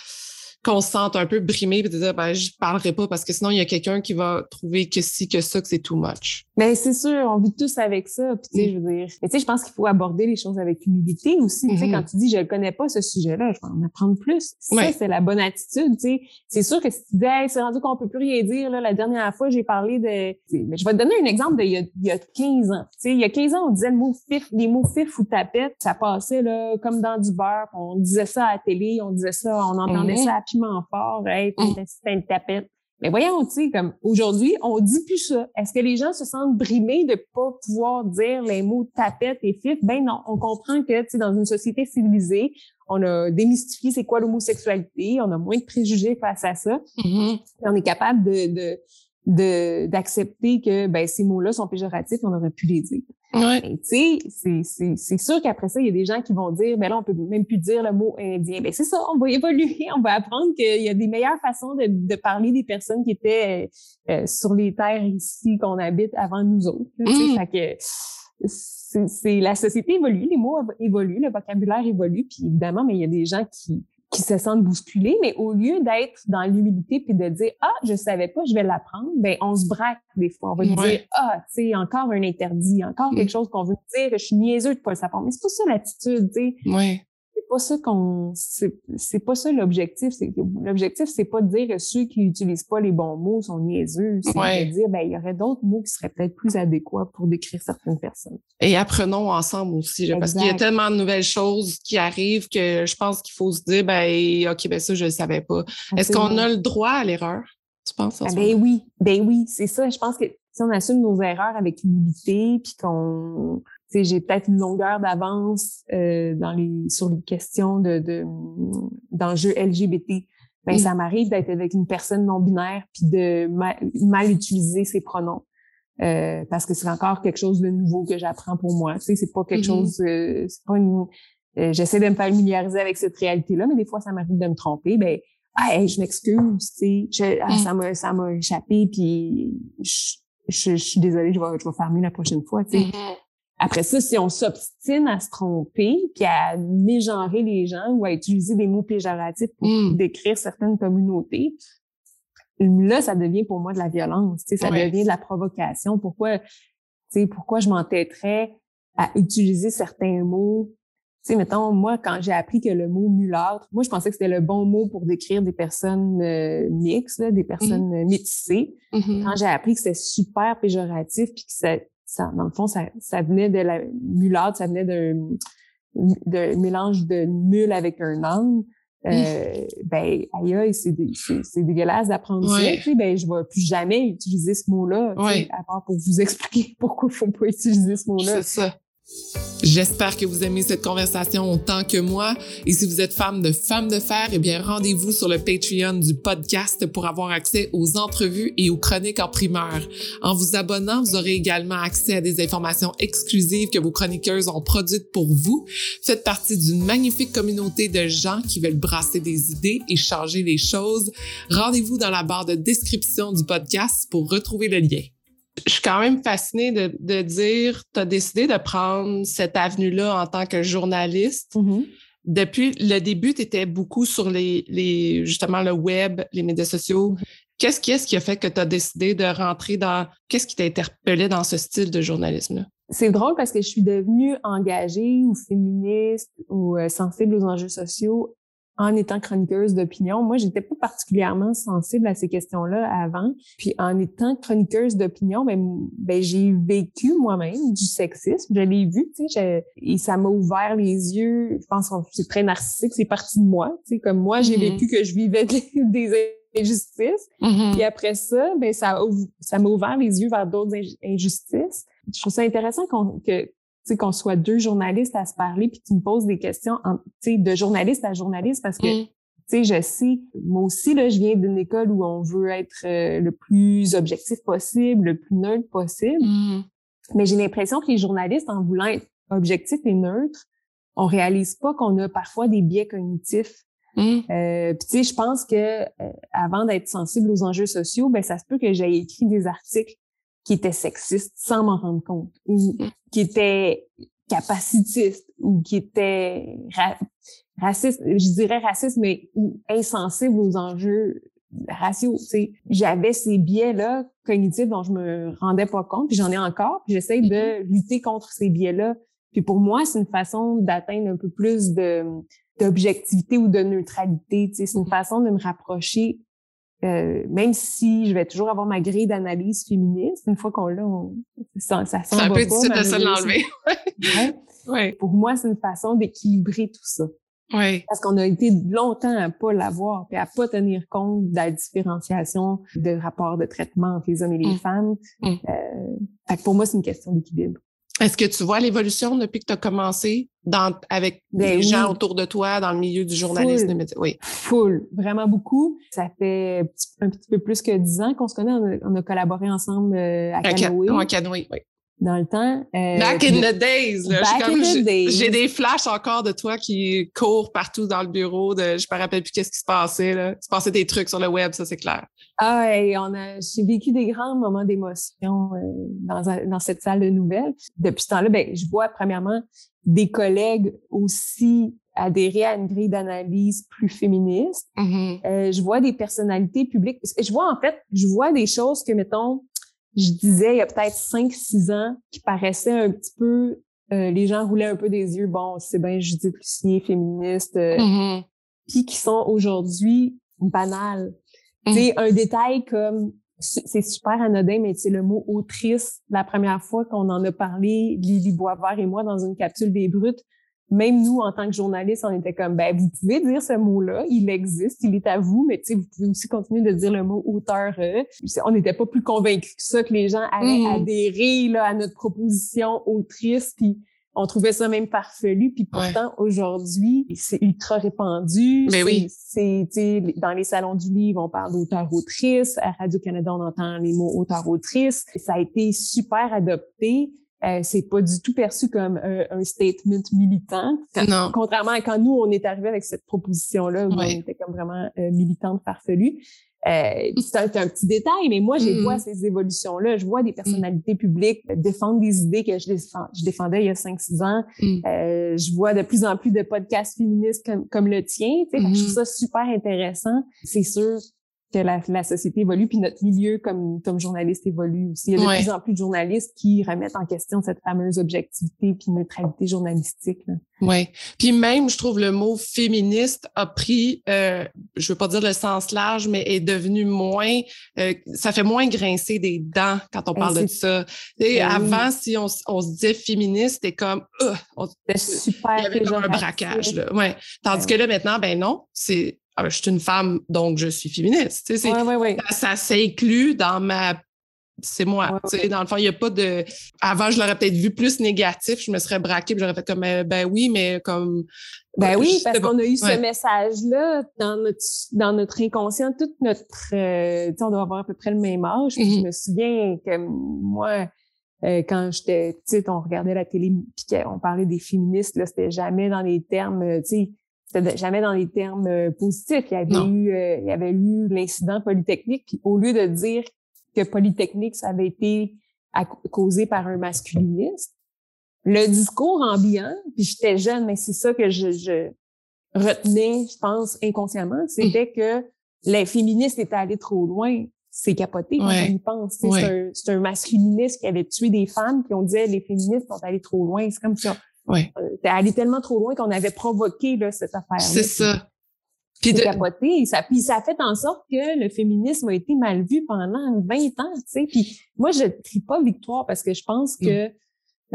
qu'on se sente un peu brimé et de dire ben je parlerai pas parce que sinon il y a quelqu'un qui va trouver que si que ça que c'est too much. Mais c'est sûr, on vit tous avec ça. Puis tu sais, mm. je veux dire, mais tu sais, je pense qu'il faut aborder les choses avec humilité aussi. Tu sais, mm-hmm. quand tu dis je ne connais pas ce sujet-là, je vais en apprendre plus. Ça, c'est la bonne attitude. Tu sais, c'est sûr que si tu dis c'est rendu qu'on peut plus rien dire là, la dernière fois j'ai parlé de, mais je vais te donner un exemple de il y a, il y a 15 ans. Tu sais, il y a 15 ans on disait le mot fif, les mots fif ou tapette, ça passait là comme dans du beurre. On disait ça à la télé, on disait ça, on entendait mm-hmm. ça à fort. Hey, c'était une tapette. Mais voyons, tu sais, comme aujourd'hui, on dit plus ça. Est-ce que les gens se sentent brimés de pas pouvoir dire les mots tapette et fif? Ben non, on comprend que, tu sais, dans une société civilisée, on a démystifié c'est quoi l'homosexualité, on a moins de préjugés face à ça. Mm-hmm. On est capable de, de d'accepter que ben ces mots-là sont péjoratifs, on aurait pu les dire. Ouais. Tu sais, c'est sûr qu'après ça, il y a des gens qui vont dire, mais là, on peut même plus dire le mot indien. Ben c'est ça, on va évoluer, on va apprendre qu'il y a des meilleures façons de, de parler des personnes qui étaient euh, euh, sur les terres ici qu'on habite avant nous autres. Mm. Fait que c'est la société évolue, les mots évoluent, le vocabulaire évolue, puis évidemment, mais il y a des gens qui qui se sentent bousculés, mais au lieu d'être dans l'humilité puis de dire ah je savais pas, je vais l'apprendre, ben on se braque des fois, on va dire ah tu sais encore un interdit, encore mm. quelque chose qu'on veut dire, je suis niaiseux de pas le savoir, mais c'est pas ça l'attitude, tu sais. Ouais pas ça qu'on c'est pas ça l'objectif c'est l'objectif c'est pas de dire que ceux qui utilisent pas les bons mots sont niaiseux c'est de dire ben il y aurait d'autres mots qui seraient peut-être plus adéquats pour décrire certaines personnes. Et apprenons ensemble aussi parce qu'il y a tellement de nouvelles choses qui arrivent que je pense qu'il faut se dire ben ok ben ça je le savais pas. Est-ce qu'on a le droit à l'erreur tu penses ah, ben oui ben oui c'est ça. Je pense que si on assume nos erreurs avec humilité puis qu'on j'ai peut-être une longueur d'avance euh, dans les sur les questions de, de d'enjeux LGBT. Ben, ça m'arrive d'être avec une personne non binaire puis de mal, utiliser ses pronoms. Euh, parce que c'est encore quelque chose de nouveau que j'apprends pour moi. Tu sais, c'est pas quelque mm-hmm. chose, euh, c'est pas une. Euh, j'essaie de me familiariser avec cette réalité-là, mais des fois ça m'arrive de me tromper. Ben, ah, je m'excuse, tu sais, ah, mm. ça m'a, ça m'a échappé, puis je, je, suis désolée, je vais, je vais faire mieux la prochaine fois, tu sais. Mm-hmm. Après ça, si on s'obstine à se tromper, puis à mégenrer les gens ou à utiliser des mots péjoratifs pour hmm. décrire certaines communautés, là, ça devient pour moi de la violence. Ça devient de la provocation. Pourquoi, pourquoi je m'entêterais à utiliser certains mots? Tu sais, mettons, moi, quand j'ai appris que le mot mulâtre, moi, je pensais que c'était le bon mot pour décrire des personnes euh, mixtes, des personnes mmh. métissées. Mmh quand j'ai appris que c'était super péjoratif puis que ça, ça, dans le fond, ça, ça venait de la mulâtre, ça venait d'un mélange de mule avec un âne. Euh, ben, aïe, c'est dégueulasse d'apprendre ça. Tu ben, je vais plus jamais utiliser ce mot-là, à part pour vous expliquer pourquoi il faut pas utiliser ce mot-là. C'est ça. J'espère que vous aimez cette conversation autant que moi. Et si vous êtes femme de Femmes de Fer, eh bien, rendez-vous sur le Patreon du podcast pour avoir accès aux entrevues et aux chroniques en primeur. En vous abonnant, vous aurez également accès à des informations exclusives que vos chroniqueuses ont produites pour vous. Faites partie d'une magnifique communauté de gens qui veulent brasser des idées et changer les choses. Rendez-vous dans la barre de description du podcast pour retrouver le lien je suis quand même fascinée de, de dire, tu as décidé de prendre cette avenue-là en tant que journaliste. Mm-hmm. Depuis le début, tu étais beaucoup sur les, les, justement le web, les médias sociaux. Qu'est-ce qui, est-ce qui a fait que tu as décidé de rentrer dans... Qu'est-ce qui t'a interpellé dans ce style de journalisme-là? C'est drôle parce que je suis devenue engagée ou féministe ou euh, sensible aux enjeux sociaux en étant chroniqueuse d'opinion. Moi, j'étais pas particulièrement sensible à ces questions-là avant. Puis en étant chroniqueuse d'opinion, ben, ben j'ai vécu moi-même du sexisme. Je l'ai vu, tu sais, et ça m'a ouvert les yeux. Je pense que c'est très narcissique, c'est parti de moi. Tu sais, comme moi, j'ai mm-hmm. vécu que je vivais des, injustices. Mm-hmm. Et après ça, ben ça ça m'a ouvert les yeux vers d'autres injustices. Je trouve ça intéressant qu'on que sais, qu'on soit deux journalistes à se parler, puis tu me poses des questions, tu sais, de journaliste à journaliste, parce que, mm. tu sais, je sais, moi aussi, là, je viens d'une école où on veut être euh, le plus objectif possible, le plus neutre possible. Mm. Mais j'ai l'impression que les journalistes, en voulant être objectifs et neutres, on réalise pas qu'on a parfois des biais cognitifs. Mm. Euh, puis tu sais, je pense que euh, avant d'être sensible aux enjeux sociaux, ben ça se peut que j'aie écrit des articles qui était sexiste sans m'en rendre compte, ou mm. qui était capacitiste, ou qui était raciste, je dirais raciste, mais insensible aux enjeux raciaux. J'avais ces biais-là cognitifs dont je me rendais pas compte, puis j'en ai encore, puis j'essaie de mm-hmm. lutter contre ces biais-là. Puis pour moi, c'est une façon d'atteindre un peu plus de d'objectivité ou de neutralité. C'est une mm-hmm. façon de me rapprocher, euh, même si je vais toujours avoir ma grille d'analyse féministe. Une fois qu'on l'a, ça, ça C'est un peu difficile de se l'enlever. ouais. Pour moi, c'est une façon d'équilibrer tout ça. Oui. Parce qu'on a été longtemps à pas l'avoir, puis à pas tenir compte de la différenciation de rapports de traitement entre les hommes et les mm. femmes. Mm. Euh, pour moi, c'est une question d'équilibre. Est-ce que tu vois l'évolution depuis que tu as commencé dans, avec ben les gens autour de toi dans le milieu du journalisme? Full. Oui. Full, vraiment beaucoup. Ça fait un petit peu plus que dix ans qu'on se connaît. On a, collaboré ensemble euh, à Canoë. À Canoë, oui dans le temps. Euh, back in the days. J'ai des flashs encore de toi qui cours partout dans le bureau. De, je me rappelle plus qu'est-ce qui se passait. Là. Il se passait des trucs sur le web, ça c'est clair. Ah, et on a, j'ai vécu des grands moments d'émotion euh, dans, dans cette salle de nouvelles. Depuis ce temps-là, ben, je vois premièrement des collègues aussi adhérer à une grille d'analyse plus féministe. Mm-hmm. euh, je vois des personnalités publiques. Je vois en fait, je vois des choses que mettons je disais il y a peut-être 5-6 ans qui paraissaient un petit peu euh, les gens roulaient un peu des yeux bon c'est bien Judith Lucier féministe euh, mm-hmm. puis qui sont aujourd'hui banales c'est mm. un détail comme c'est super anodin mais c'est le mot autrice la première fois qu'on en a parlé Lily Boisvert et moi dans une capsule des brutes même nous, en tant que journalistes, on était comme, ben, vous pouvez dire ce mot-là, il existe, il est à vous, mais tu sais, vous pouvez aussi continuer de dire le mot auteur. On n'était pas plus convaincus que ça, que les gens allaient mmh. adhérer là, à notre proposition autrice, puis on trouvait ça même farfelu, puis pourtant, aujourd'hui, c'est ultra répandu. Mais oui. C'est, dans les salons du livre, on parle d'auteur-autrice. À Radio-Canada, on entend les mots auteur-autrice. Ça a été super adopté. Euh, c'est pas du tout perçu comme un, statement militant. Non. Contrairement à quand nous, on est arrivé avec cette proposition-là, où on était comme vraiment euh, militante farfelue. Euh, c'est un, petit détail, mais moi, j'ai mm. vois ces évolutions-là. Je vois des personnalités publiques défendre des idées que je, je défendais il y a 5-6 ans. Mm. Euh, je vois de plus en plus de podcasts féministes comme, comme le tien. Je trouve mm-hmm. ça super intéressant. C'est sûr que la, la, société évolue, puis notre milieu comme, comme journaliste évolue aussi. Il y a de plus en plus de journalistes qui remettent en question cette fameuse objectivité puis neutralité journalistique. Oui. Puis même, je trouve le mot féministe a pris, euh, je veux pas dire le sens large, mais est devenu moins, euh, ça fait moins grincer des dents quand on parle de ça. Et ben avant, si on, on, se disait féministe, c'était comme, euh, super il y avait un braquage. Là. Ouais. Tandis que là, maintenant, ben non, c'est ah, je suis une femme, donc je suis féministe. Tu sais, ouais, ouais, Ça, ça s'inclut dans ma c'est moi. Tu sais, dans le fond, il n'y a pas de. Avant, je l'aurais peut-être vu plus négatif. Je me serais braquée, j'aurais fait comme ben, ben oui, mais comme. Ben oui, parce qu'on a eu ce message-là dans notre dans notre inconscient, toute notre. Euh, tu sais, on doit avoir à peu près le même âge. Je mm-hmm. me souviens que moi, euh, quand j'étais petite, on regardait la télé, puis on parlait des féministes. Là, c'était jamais dans les termes, euh, tu sais c'était jamais dans les termes euh, positifs. Il y avait eu, euh, il y avait eu l'incident Polytechnique, puis au lieu de dire que Polytechnique, ça avait été causé par un masculiniste, le discours ambiant, puis j'étais jeune, mais c'est ça que je, je, retenais, je pense, inconsciemment, c'était que les féministes étaient allés trop loin. C'est capoté quand on y pense. C'est un, un masculiniste qui avait tué des femmes, puis on disait les féministes sont allés trop loin. C'est comme ça Ouais. Euh, allé tellement trop loin qu'on avait provoqué là, cette affaire. C'est ça. Puis de... capoté. Ça, puis ça a fait en sorte que le féminisme a été mal vu pendant 20 ans, tu sais. Puis moi, je ne pas victoire parce que je pense que mm.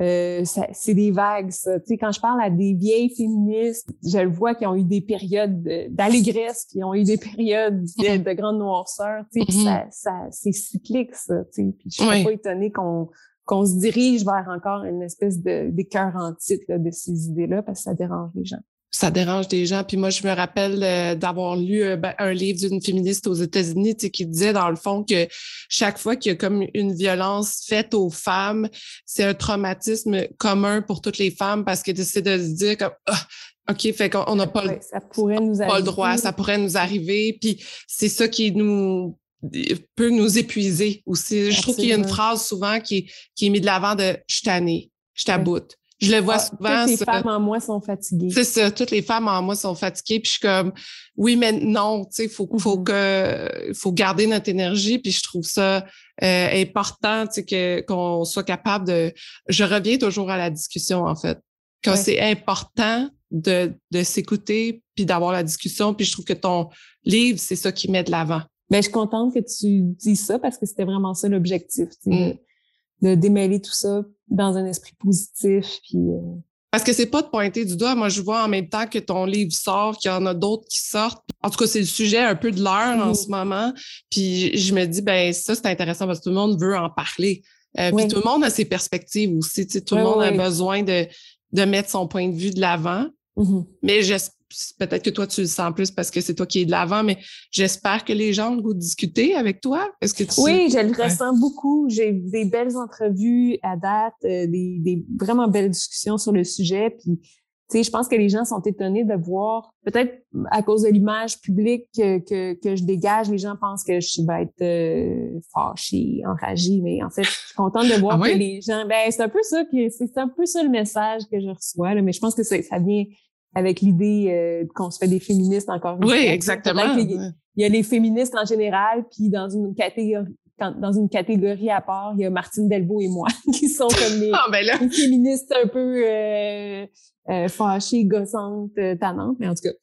euh, c'est des vagues, ça. Tu sais, quand je parle à des vieilles féministes, je le vois qui ont eu des périodes d'allégresse, qui ont eu des périodes de, mm-hmm. de grande noirceur, tu sais. Mm-hmm. ça, ça c'est cyclique, ça, tu sais. Puis je suis pas étonnée qu'on qu'on se dirige vers encore une espèce de d'écœur en titre de ces idées-là parce que ça dérange les gens. Ça dérange des gens. Puis moi, je me rappelle euh, d'avoir lu euh, ben, un livre d'une féministe aux États-Unis qui disait, dans le fond, que chaque fois qu'il y a comme une violence faite aux femmes, c'est un traumatisme commun pour toutes les femmes parce que c'est de se dire comme ah, OK, fait qu'on n'a pas, ça pourrait nous pas le droit, ça pourrait nous arriver. Puis c'est ça qui nous peut nous épuiser aussi. Je trouve qu'il y a une phrase souvent qui, qui est mise de l'avant de « je t'année, je t'aboute ». Je le vois ah, souvent. Toutes les femmes en moi sont fatiguées. C'est ça, toutes les femmes en moi sont fatiguées. Puis je suis comme, oui, mais non, tu sais, il faut, faut, mm-hmm. que, faut garder notre énergie. Puis je trouve ça euh, important, tu sais, qu'on soit capable de... Je reviens toujours à la discussion, en fait. Quand c'est important de, de s'écouter puis d'avoir la discussion. Puis je trouve que ton livre, c'est ça qui met de l'avant. Ben, je suis contente que tu dis ça parce que c'était vraiment ça l'objectif, mm. de démêler tout ça dans un esprit positif. Puis, euh, Parce que c'est pas de pointer du doigt. Moi, je vois en même temps que ton livre sort, qu'il y en a d'autres qui sortent. En tout cas, c'est le sujet un peu de l'heure en ce moment. Puis je me dis, ben ça, c'est intéressant parce que tout le monde veut en parler. Euh, puis tout le monde a ses perspectives aussi. Tout le monde a besoin de, de mettre son point de vue de l'avant. Mm-hmm. Mais j'espère peut-être que toi, tu le sens plus parce que c'est toi qui es de l'avant, mais j'espère que les gens vont discuter avec toi. Est-ce que tu... Oui, je le ressens beaucoup. J'ai des belles entrevues à date, euh, des, des, vraiment belles discussions sur le sujet. Puis, tu sais, je pense que les gens sont étonnés de voir, peut-être à cause de l'image publique que, que, que, je dégage, les gens pensent que je vais être euh, fâchée, enragée, mais en fait, je suis contente de voir ah que les gens, ben, c'est un peu ça que, c'est un peu ça le message que je reçois, là, mais je pense que ça, ça vient avec l'idée euh, qu'on se fait des féministes encore Oui, exactement. Il y, a les féministes en général, puis dans une catégorie dans une catégorie à part, il y a Martine Delvaux et moi qui sont comme les, ah, ben féministes un peu euh, euh, fâchées, gossantes, euh, tannantes, mais en tout cas.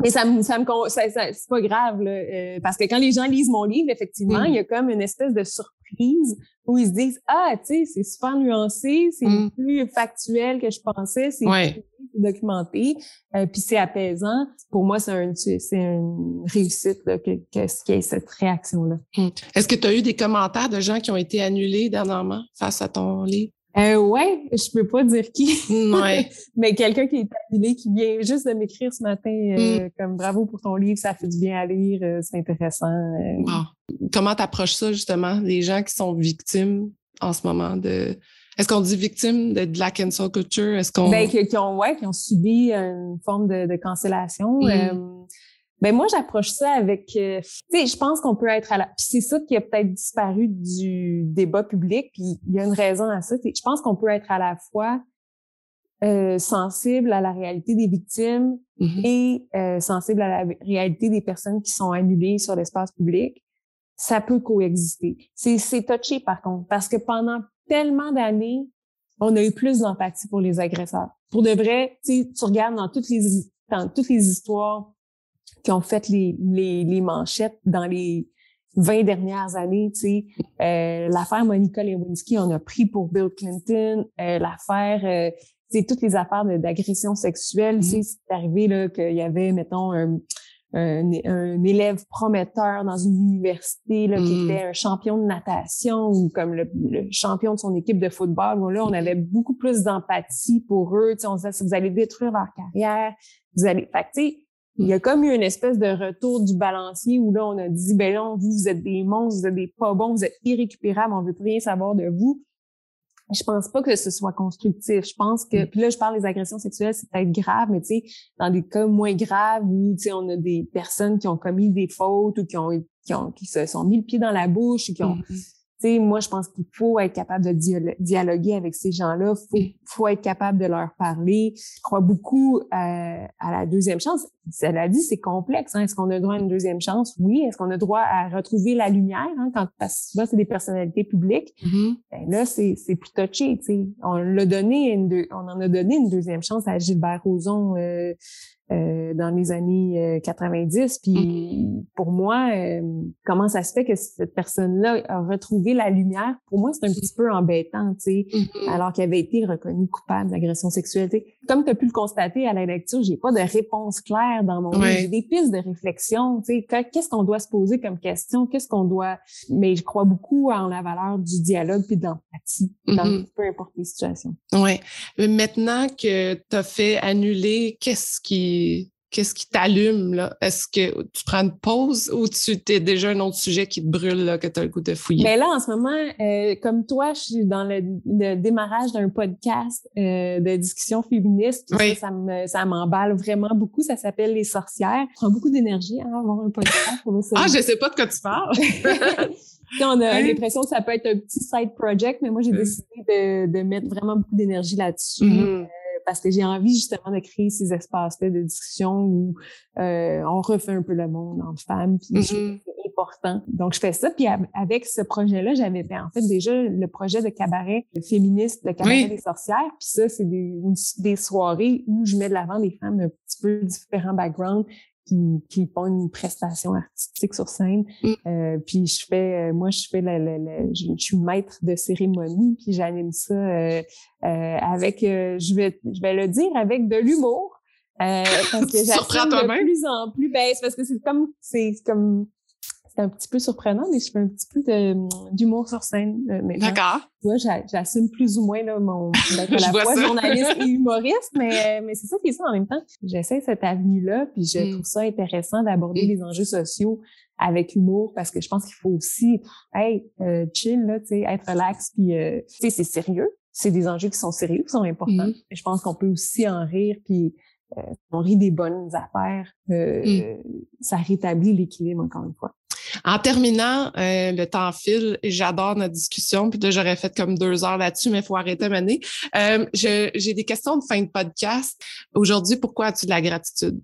Mais ça me, ça me, ça, c'est pas grave, là, euh, parce que quand les gens lisent mon livre, effectivement, il y a comme une espèce de surprise où ils se disent, ah, tu sais, c'est super nuancé, c'est mm. plus factuel que je pensais, c'est documenté, euh, puis c'est apaisant. Pour moi, c'est un, une réussite là, que, que, qu'il y ait cette réaction-là. Hmm. Est-ce que tu as eu des commentaires de gens qui ont été annulés dernièrement face à ton livre? Euh, ouais, je peux pas dire qui. Ouais. mais quelqu'un qui est annulé, qui vient juste de m'écrire ce matin, euh, hmm. comme bravo pour ton livre, ça fait du bien à lire, euh, c'est intéressant. Euh. Wow. Comment t'approches ça justement, les gens qui sont victimes en ce moment de est-ce qu'on dit victime de, la cancel culture? Est-ce qu'on. Ben, qui, ont, ouais, qui ont subi une forme de, de cancellation. Mm. Ben moi, j'approche ça avec, euh, tu sais, je pense qu'on peut être à la, puis c'est ça qui a peut-être disparu du débat public, puis il y a une raison à ça. Je pense qu'on peut être à la fois euh, sensible à la réalité des victimes mm-hmm. et euh, sensible à la réalité des personnes qui sont annulées sur l'espace public. Ça peut coexister. C'est c'est touché par contre, parce que pendant tellement d'années, on a eu plus d'empathie pour les agresseurs. Pour de vrai, tu regardes dans toutes les dans toutes les histoires qui ont fait les, les, les manchettes dans les 20 dernières années, tu sais, euh, l'affaire Monica Lewinsky, on a pris pour Bill Clinton, euh, l'affaire, euh, tu sais, toutes les affaires d'agression sexuelle, tu sais, mm-hmm. c'est arrivé là qu'il y avait, mettons, un, un, élève prometteur dans une université là, qui mm. était un champion de natation ou comme le, champion de son équipe de football. là, on avait beaucoup plus d'empathie pour eux. On se disait, si vous allez détruire leur carrière, vous allez... Fait il y a comme eu une espèce de retour du balancier où là, on a dit, ben là, vous, vous êtes des monstres, vous êtes des pas bons, vous êtes irrécupérables, on veut plus rien savoir de vous je pense pas que ce soit constructif. Je pense que, mm. puis là, je parle des agressions sexuelles, c'est peut-être grave, mais tu sais, dans des cas moins graves où, tu sais, on a des personnes qui ont commis des fautes ou qui ont, qui ont, qui se sont mis le pied dans la bouche ou qui ont, moi, je pense qu'il faut être capable de dialoguer avec ces gens-là. Faut, faut être capable de leur parler. Je crois beaucoup à, à la deuxième chance. Cela dit, c'est complexe. Hein. Est-ce qu'on a droit à une deuxième chance? Oui. Est-ce qu'on a droit à retrouver la lumière? Hein? Quand, parce que souvent, c'est des personnalités publiques. Mm-hmm. Ben là, c'est, plus touché. sais. On l'a donné une on en a donné une deuxième chance à Gilbert Rozon euh, euh, dans les années 90. Euh, Puis pour moi, euh, comment ça se fait que cette personne-là a retrouvé la lumière? Pour moi, c'est un petit peu embêtant, tu sais, mm-hmm. alors qu'il avait été reconnu coupable d'agression sexuelle. Comme tu as pu le constater à la lecture, j'ai pas de réponse claire dans mon livre. J'ai des pistes de réflexion, tu sais, qu'est-ce qu'on doit se poser comme question, qu'est-ce qu'on doit... Mais je crois beaucoup en la valeur du dialogue puis de l'empathie dans mm-hmm. peu importe les situations. Oui. Maintenant que tu as fait annuler, qu'est-ce qui qu'est-ce qui t'allume, là? Est-ce que tu prends une pause ou tu t'es déjà un autre sujet qui te brûle, là, que tu as le goût de fouiller? Mais ben là, en ce moment, euh, comme toi, je suis dans le, démarrage d'un podcast euh, de discussion féministe. Oui. Ça, ça m'emballe vraiment beaucoup. Ça s'appelle Les sorcières. Ça prend beaucoup d'énergie, hein, avoir un podcast. Pour ah, je sais pas de quoi tu parles. on a l'impression que ça peut être un petit side project, mais moi, j'ai décidé de, de, mettre vraiment beaucoup d'énergie là-dessus. Mm-hmm. Euh, parce que j'ai envie justement de créer ces espaces-là de discussion où euh, on refait un peu le monde en femmes, puis mm-hmm. c'est important. Donc, je fais ça. Puis avec ce projet-là, j'avais en fait déjà le projet de cabaret féministe, de cabaret des sorcières. Puis ça, c'est des, des soirées où je mets de l'avant des femmes d'un petit peu différents backgrounds qui, qui font une prestation artistique sur scène. Mm. Euh, puis je fais, euh, moi, je fais la, la, je, suis maître de cérémonie, puis j'anime ça euh, euh avec, euh, je vais, je vais le dire, avec de l'humour. parce que j'assume de plus en plus. Ben, c'est parce que c'est comme, c'est comme c'est un petit peu surprenant, mais je fais un petit peu d'humour sur scène euh, maintenant. D'accord. Tu j'assume plus ou moins là, mon d'être à la fois journaliste et humoriste, mais, euh, mais c'est ça qui est ça en même temps. J'essaie cette avenue-là, puis je mm. trouve ça intéressant d'aborder mm. les enjeux sociaux avec humour parce que je pense qu'il faut aussi hey, euh, chill, là, être relax, puis euh, c'est sérieux. C'est des enjeux qui sont sérieux, qui sont importants. Mm. je pense qu'on peut aussi en rire, puis euh, on rit des bonnes affaires. Euh, Ça rétablit l'équilibre, encore une fois. En terminant, euh, le temps file j'adore notre discussion. Puis là, j'aurais fait comme deux heures là-dessus, mais il faut arrêter à mener. Euh, j'ai des questions de fin de podcast. Aujourd'hui, pourquoi as-tu de la gratitude?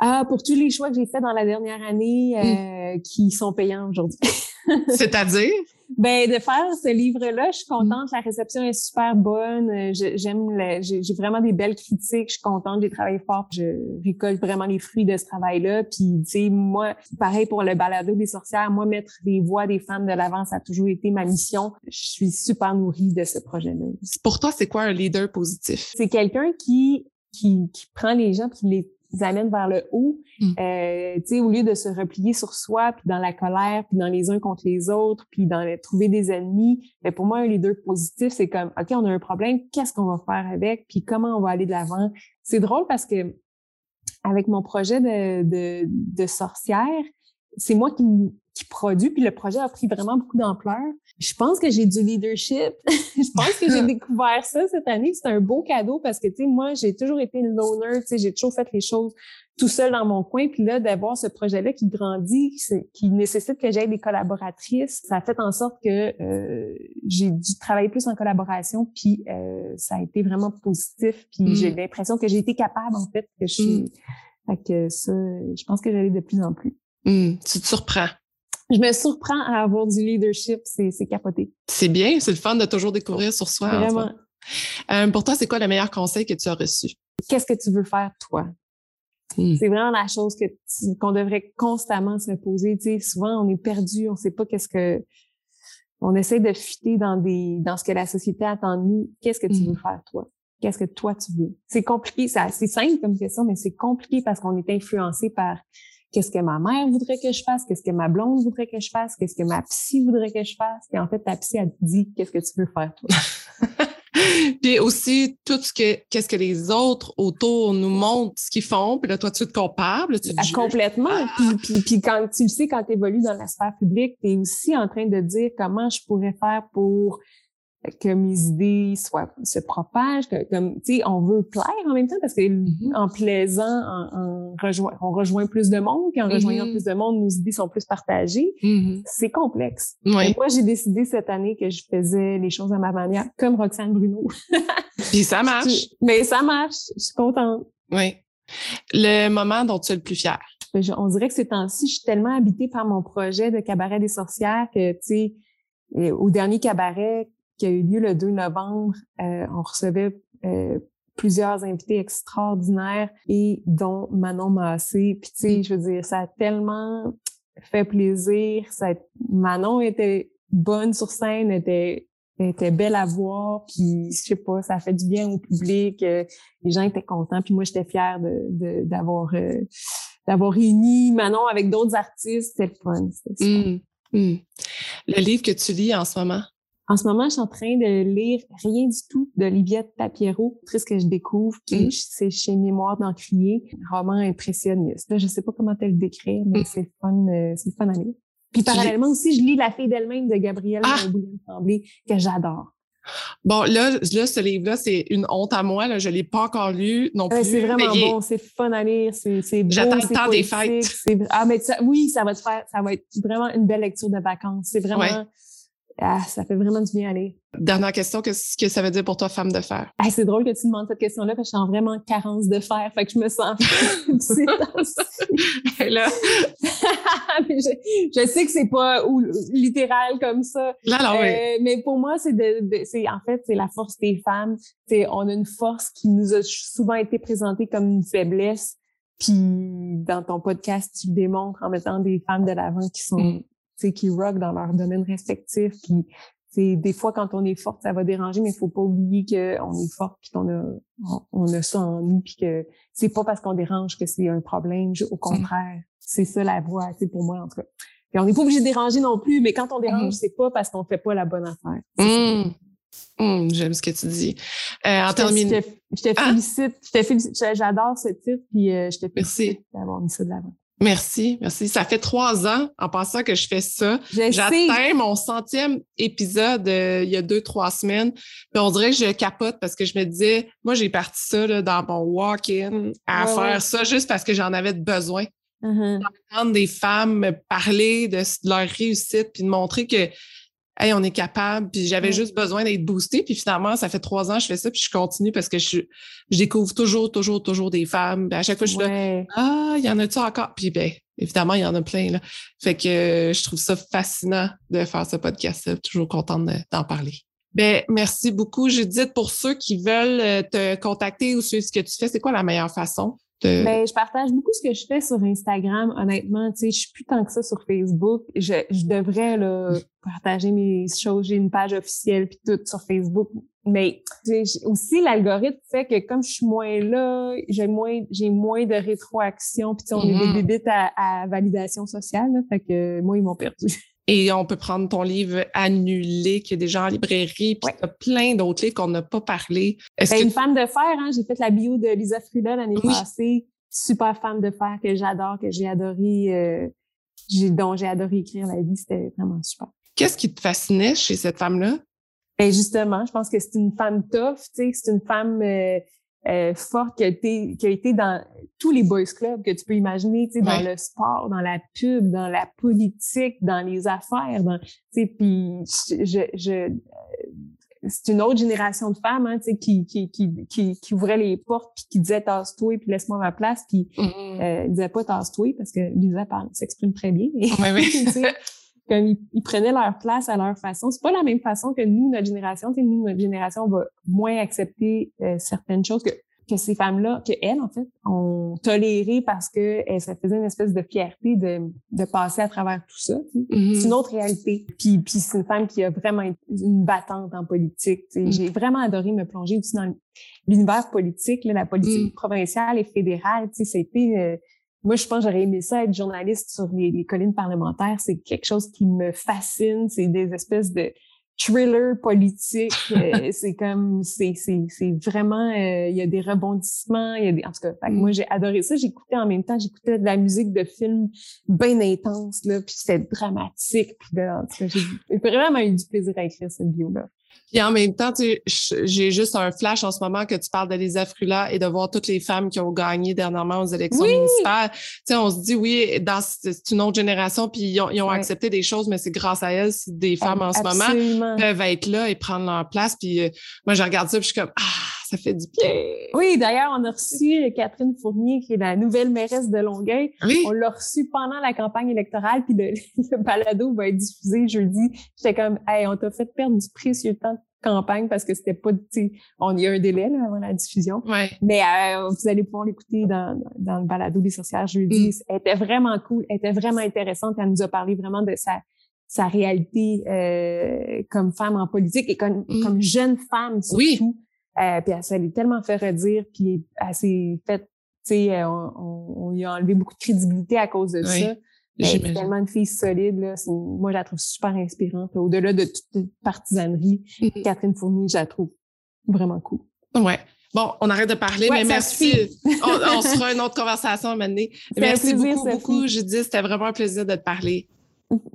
Ah, pour tous les choix que j'ai faits dans la dernière année mmh. euh, qui sont payants aujourd'hui. C'est-à-dire? Ben, de faire ce livre-là, je suis contente. La réception est super bonne. Euh, j'aime, j'ai vraiment des belles critiques. Je suis contente. J'ai travaillé fort. Je récolte vraiment les fruits de ce travail-là. Puis, tu sais, moi, pareil pour le balado des sorcières. Moi, mettre les voix des femmes de l'avant, ça a toujours été ma mission. Je suis super nourrie de ce projet-là. Pour toi, c'est quoi un leader positif? C'est quelqu'un qui, qui, qui prend les gens qui les amène vers le haut. Mm. Euh, tu sais, au lieu de se replier sur soi, puis dans la colère, puis dans les uns contre les autres, puis dans les, trouver des ennemis. Mais pour moi, un leader positif, c'est comme, OK, on a un problème, qu'est-ce qu'on va faire avec, puis comment on va aller de l'avant? C'est drôle parce que avec mon projet de, de, de sorcière, c'est moi qui, qui produit, puis le projet a pris vraiment beaucoup d'ampleur. Je pense que j'ai du leadership. je pense que j'ai découvert ça cette année. C'est un beau cadeau parce que, tu sais, moi, j'ai toujours été une loner, tu sais, j'ai toujours fait les choses tout seul dans mon coin. Puis là, d'avoir ce projet-là qui grandit, qui nécessite que j'aille des collaboratrices, ça a fait en sorte que euh, j'ai dû travailler plus en collaboration. Puis euh, ça a été vraiment positif. Puis j'ai mm. l'impression que j'ai été capable, en fait, que je suis... Mm. Fait que ça, je pense que j'allais de plus en plus. Mm. Tu te surprends je me surprends à avoir du leadership, c'est capoté. C'est bien, c'est le fun de toujours découvrir sur soi. Vraiment. Euh, pour toi, c'est quoi le meilleur conseil que tu as reçu? Qu'est-ce que tu veux faire, toi? Hmm. C'est vraiment la chose que qu'on devrait constamment se poser. Tu sais, souvent, on est perdu, on sait pas qu'est-ce que... On essaie de fuiter dans des dans ce que la société attend de nous. Qu'est-ce que tu hmm. veux faire, toi? Qu'est-ce que toi, tu veux? C'est compliqué, c'est simple comme question, mais c'est compliqué parce qu'on est influencé par qu'est-ce que ma mère voudrait que je fasse, qu'est-ce que ma blonde voudrait que je fasse, qu'est-ce que ma psy voudrait que je fasse. Et en fait, ta psy, elle te dit qu'est-ce que tu veux faire, toi? puis aussi, tout ce que, qu'est-ce que les autres autour nous montrent ce qu'ils font, puis là, toi, tu te compares, tu te ah, Complètement. Puis, puis, puis, quand tu le sais, quand tu évolues dans la sphère publique, tu es aussi en train de dire comment je pourrais faire pour que mes idées soient se propagent, que, comme tu sais, on veut plaire en même temps parce que mm-hmm. en plaisant, en, rejoint, on rejoint plus de monde, puis en rejoignant mm-hmm. plus de monde, nos idées sont plus partagées. Mm-hmm. C'est complexe. Moi, j'ai décidé cette année que je faisais les choses à ma manière, comme Roxane Bruno. puis ça marche. Mais ça marche. Je suis contente. Oui. Le moment dont tu es le plus fier. on dirait que ces temps-ci, je suis tellement habitée par mon projet de cabaret des sorcières que, tu sais, au dernier cabaret, qui a eu lieu le 2 novembre, euh, on recevait euh, plusieurs invités extraordinaires et dont Manon Massé. Puis tu sais, je veux dire, ça a tellement fait plaisir. Manon était bonne sur scène, était était belle à voir, puis je sais pas, ça fait du bien au public. Euh, les gens étaient contents, puis moi j'étais fière de d'avoir d'avoir réuni Manon avec d'autres artistes. C'était le fun. Mm. Mm. Le livre que tu lis en ce moment? En ce moment, je suis en train de lire Rien du tout de Liviette Tapiero, ce que je découvre, qui mm. c'est chez Mémoire d'Encrier, roman impressionniste. Là, je sais pas comment te le décrire, mais mm. c'est fun, euh, c'est fun à lire. Puis parallèlement aussi, je lis La fille d'elle-même de Gabrielle ah! Tremblay, que j'adore. Bon, là, là ce livre-là, c'est une honte à moi. Là. Je ne l'ai pas encore lu non plus. c'est vraiment bon, c'est fun à lire. C'est, J'attends le temps des fêtes. Ah, mais oui, ça va te faire, ça va être vraiment une belle lecture de vacances. C'est vraiment. Ah, ça fait vraiment du bien aller. Dernière question, qu'est-ce que ça veut dire pour toi, femme de fer? Ah, c'est drôle que tu demandes cette question-là parce que je suis en vraiment carence de fer, fait que je me sens là. je, je, sais que c'est pas ou, littéral comme ça. euh, Mais pour moi, c'est de, c'est en fait c'est la force des femmes. C'est on a une force qui nous a souvent été présentée comme une faiblesse. Puis dans ton podcast, tu le démontres en mettant des femmes de l'avant qui sont mm qui rock dans leur domaine respectif. Puis, c'est des fois quand on est forte, ça va déranger, mais il faut pas oublier qu'on est forte puis qu'on a on, a ça en nous puis que c'est pas parce qu'on dérange que c'est un problème. Au contraire, c'est ça la voie, c'est pour moi en tout cas. Et on n'est pas obligé de déranger non plus, mais quand on dérange, mm-hmm. c'est pas parce qu'on fait pas la bonne affaire. Mm. Mm, j'aime ce que tu dis. Euh, en terminant, je te, ah! félicite, je te félicite, j'adore ce titre puis euh, je te félicite d'avoir mis ça de l'avant. Merci, merci. Ça fait trois ans en passant que je fais ça. J'atteins mon centième épisode euh, il y a deux, trois semaines. Puis on dirait que je capote parce que je me disais, moi, j'ai parti ça là, dans mon walk-in à faire ça juste parce que j'en avais besoin. Mm-hmm. D'entendre des femmes parler de, leur réussite puis de montrer que hey, on est capable, puis j'avais juste besoin d'être boostée. Puis finalement, ça fait trois ans que je fais ça, puis je continue parce que je, je découvre toujours, toujours, toujours des femmes. à chaque fois, je suis là, ah, il y en a-tu encore? Puis ben, évidemment, il y en a plein. Là. Fait que euh, je trouve ça fascinant de faire ce podcast-là. Toujours contente d'en parler. Ben, merci beaucoup, Judith. Pour ceux qui veulent euh, te contacter ou suivre ce que tu fais, c'est quoi la meilleure façon? Ben, je partage beaucoup ce que je fais sur Instagram. Honnêtement, tu sais, je suis plus tant que ça sur Facebook. Je, je devrais là, partager mes choses. J'ai une page officielle puis tout sur Facebook. Mais aussi l'algorithme fait que comme je suis moins là, j'ai moins j'ai moins de rétroaction. Puis on est des mm-hmm. bébites à, à validation sociale. Là, fait que moi ils m'ont perdu. Et on peut prendre ton livre annulé qui est déjà en librairie, puis il y a plein d'autres livres qu'on n'a pas parlé. Est-ce ben, Une femme de fer, hein? j'ai fait la bio de Lisa Frida l'année passée. Super femme de fer que j'adore, que j'ai adoré, euh, dont j'ai adoré écrire la vie. C'était vraiment super. Qu'est-ce qui te fascinait chez cette femme-là? Ben justement, je pense que c'est une femme tough, tu sais, c'est une femme euh, euh, forte qui a été qui a été dans tous les boys clubs que tu peux imaginer, tu sais, dans le sport, dans la pub, dans la politique, dans les affaires, dans, tu sais, puis je, je euh, c'est une autre génération de femmes, hein, tu sais, qui, qui, qui, qui, qui ouvrait les portes puis qui disait tasse-toi puis laisse-moi ma place puis mm-hmm. euh, disait pas tasse-toi parce que Lisa s'exprime très bien. oui, oui. comme ils, prenaient leur place à leur façon. C'est pas la même façon que nous, notre génération. Tu nous, notre génération va moins accepter euh, certaines choses que, que ces femmes-là, que elles, en fait, ont toléré parce que elles, ça faisait une espèce de fierté de, de passer à travers tout ça. Mm-hmm. C'est une autre réalité. Puis, puis c'est une femme qui a vraiment été une battante en politique. Mm. J'ai vraiment adoré me plonger aussi dans l'univers politique, la politique mm. provinciale et fédérale. C'était euh, moi, je pense j'aurais aimé ça être journaliste sur les, collines parlementaires. C'est quelque chose qui me fascine. C'est des espèces de thrillers politiques. Euh, c'est comme, c'est, c'est, c'est vraiment, euh, il y a des rebondissements. Il y a des, en tout cas, moi, j'ai adoré ça. J'écoutais en même temps, j'écoutais de la musique de films bien intense, là, puis c'était dramatique. Puis j'ai vraiment eu du plaisir à écrire cette bio-là. Puis en même temps, j'ai juste un flash en ce moment que tu parles de Lisa Frula et de voir toutes les femmes qui ont gagné dernièrement aux élections municipales. Tu on se dit, oui, dans c'est une autre génération, puis ils ont, accepté des choses, mais c'est grâce à elles si des femmes en ce moment peuvent être là et prendre leur place. Puis euh, moi, je regarde ça, puis je suis comme, ah, ça fait du bien. Oui, d'ailleurs, on a reçu Catherine Fournier, qui est la nouvelle mairesse de Longueuil. On l'a reçue pendant la campagne électorale, puis le, le balado va être diffusé jeudi. J'étais comme, hey, on t'a fait perdre du précieux temps de campagne parce que c'était pas, on y a un délai là, avant la diffusion. Mais euh, vous allez pouvoir l'écouter dans, dans le balado des sorcières jeudi. Mm. Elle était vraiment cool, elle était vraiment intéressante. Elle nous a parlé vraiment de sa sa réalité euh, comme femme en politique et comme, mm. comme jeune femme surtout. Oui. Euh, puis elle s'est tellement fait redire, puis elle s'est fait, tu sais, euh, on, on, lui a enlevé beaucoup de crédibilité à cause de ça. C'est tellement une fille solide. Là. Moi, je la trouve super inspirante. Au-delà de toute partisanerie, mm-hmm. Catherine Fournier, je la trouve vraiment cool. Ouais. Bon, on arrête de parler, mais merci. on, se fera une autre conversation maintenant. Merci beaucoup, beaucoup, Judith. C'était vraiment un plaisir de te parler.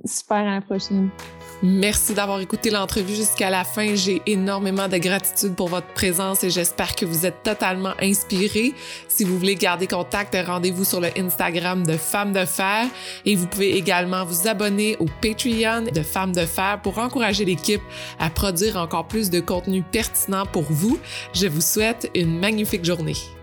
Super, à la prochaine. Merci d'avoir écouté l'entrevue jusqu'à la fin. J'ai énormément de gratitude pour votre présence et j'espère que vous êtes totalement inspirés. Si vous voulez garder contact, rendez-vous sur le Instagram de Femmes de Fer et vous pouvez également vous abonner au Patreon de Femmes de Fer pour encourager l'équipe à produire encore plus de contenu pertinent pour vous. Je vous souhaite une magnifique journée.